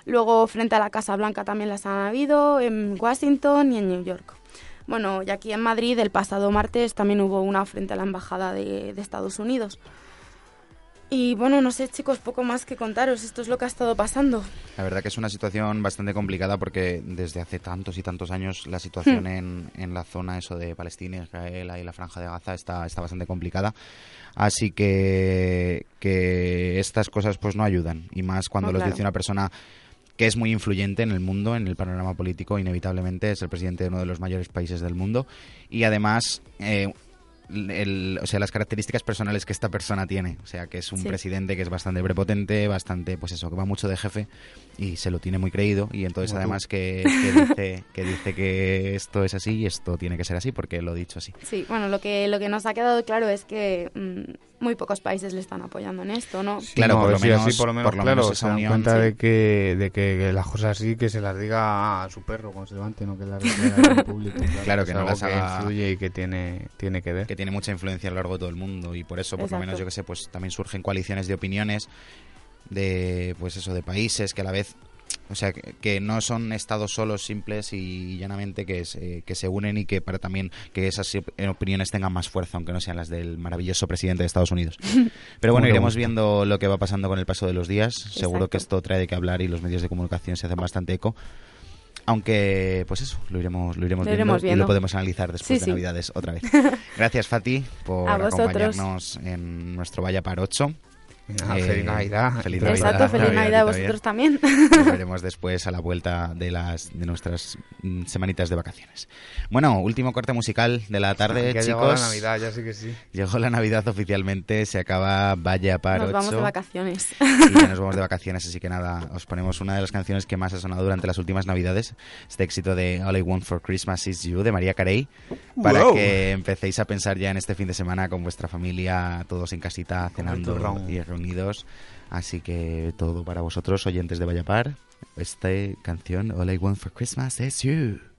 Luego, frente a la Casa Blanca también las han habido, en Washington y en New York. Bueno, y aquí en Madrid el pasado martes también hubo una frente a la Embajada de, de Estados Unidos. Y bueno, no sé chicos, poco más que contaros, esto es lo que ha estado pasando. La verdad que es una situación bastante complicada porque desde hace tantos y tantos años la situación Hmm. en, en la zona eso de Palestina, Israel y la franja de Gaza está, está bastante complicada. Así que, que estas cosas pues no ayudan. Y más cuando No, los claro. dice una persona que es muy influyente en el mundo, en el panorama político, inevitablemente es el presidente de uno de los mayores países del mundo. Y además... eh, el- o sea, las características personales que esta persona tiene. O sea, que es un Sí. presidente que es bastante prepotente, bastante, pues eso, que va mucho de jefe y se lo tiene muy creído. Y entonces, Como además, que, que dice, que dice que esto es así y esto tiene que ser así porque lo he dicho así. Sí, bueno, lo que, lo que nos ha quedado claro es que mm, muy pocos países le están apoyando en esto, ¿no? Claro, No, por lo sí, menos- así por lo menos, por lo claro, menos esa se dan unión, cuenta sí. de, que, de que, que las cosas así que se las diga a su perro cuando se levante, no que las diga en público. Claro, que es no algo las haga- influye y que tiene, tiene que ver. que tiene mucha influencia a lo largo de todo el mundo y por eso por Exacto. lo menos yo que sé pues también surgen coaliciones de opiniones de pues eso de países que a la vez o sea que, que no son estados solos simples y llanamente que se, que se unen y que para también que esas op- opiniones tengan más fuerza aunque no sean las del maravilloso presidente de Estados Unidos. Pero bueno iremos viendo lo que va pasando con el paso de los días. Seguro que esto trae de qué hablar y los medios de comunicación se hacen bastante eco. Aunque, pues eso, lo iremos, lo iremos, Lo viendo, iremos y lo podemos analizar después Sí, de sí. Navidades otra vez. Gracias, Fati, por acompañarnos en nuestro Vaya Par 8. Ah, feliz Navidad. Feliz Exacto, Navidad. feliz Navidad a vosotros también. Nos veremos después a la vuelta de las de nuestras mm, semanitas de vacaciones. Bueno, último corte musical de la tarde, ha chicos. llegado la Navidad, ya sí que sí. Llegó la Navidad oficialmente, se acaba Vaya Par Nos 8. vamos de vacaciones. Y ya nos vamos de vacaciones, así que nada, os ponemos una de las canciones que más ha sonado durante las últimas Navidades, este éxito de All I Want for Christmas Is You de María Carey, para Wow. que empecéis a pensar ya en este fin de semana con vuestra familia, todos en casita, cenando y Así que todo para vosotros, oyentes de Vallapar, esta canción All I Want for Christmas Is You.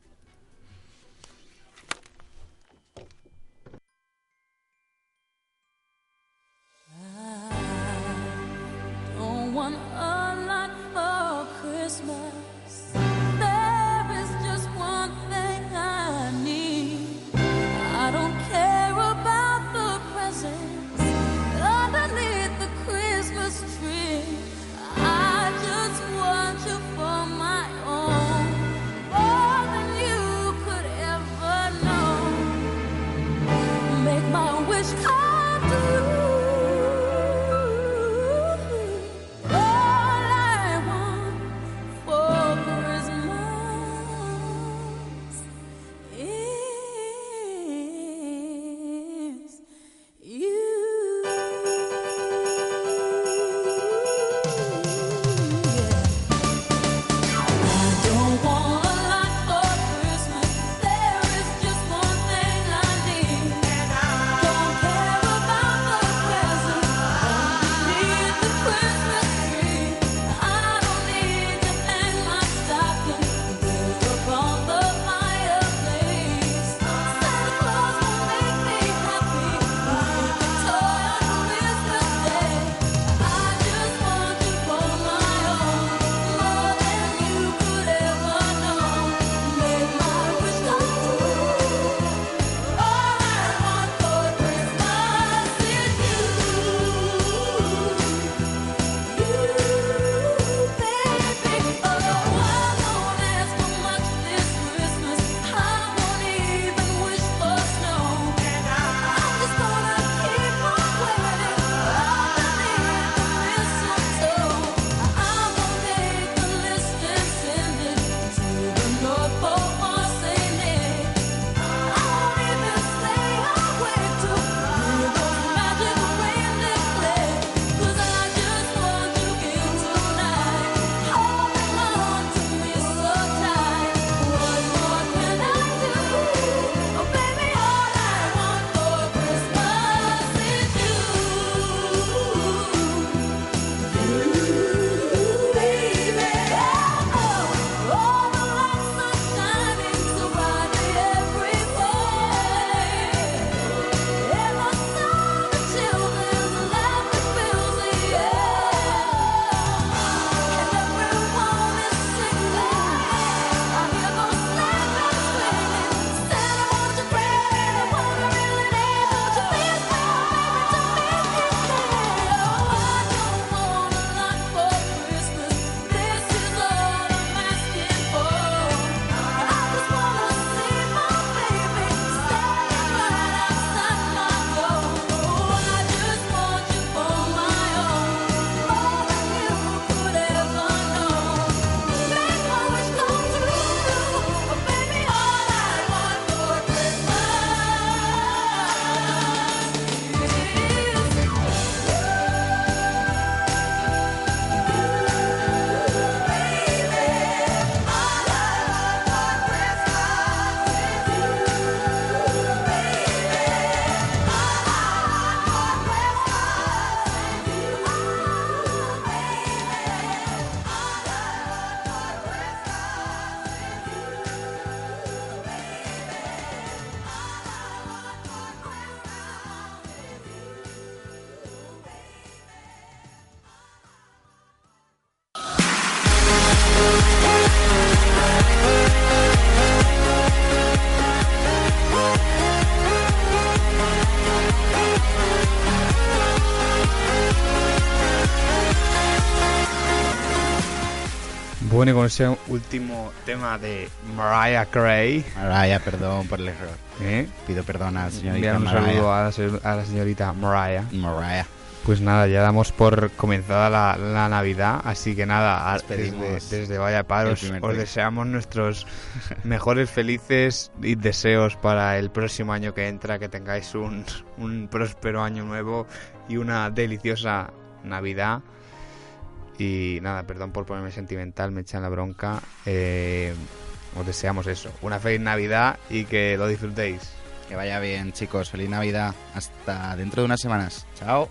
Bueno, y con ese último tema de Mariah Carey. Mariah, perdón por el error. ¿eh? Pido perdón a la señorita un Mariah. saludo a la, se- a la señorita Mariah. Mariah. Pues nada, ya damos por comenzada la, la Navidad, así que nada, desde, desde Vaya Par el os, deseamos nuestros mejores felices y deseos para el próximo año que entra, que tengáis un, un próspero año nuevo y una deliciosa Navidad. Y nada, perdón por ponerme sentimental, me echan la bronca. Eh, os deseamos eso, una feliz Navidad y que lo disfrutéis. Que vaya bien, chicos. Feliz Navidad. Hasta dentro de unas semanas. Chao.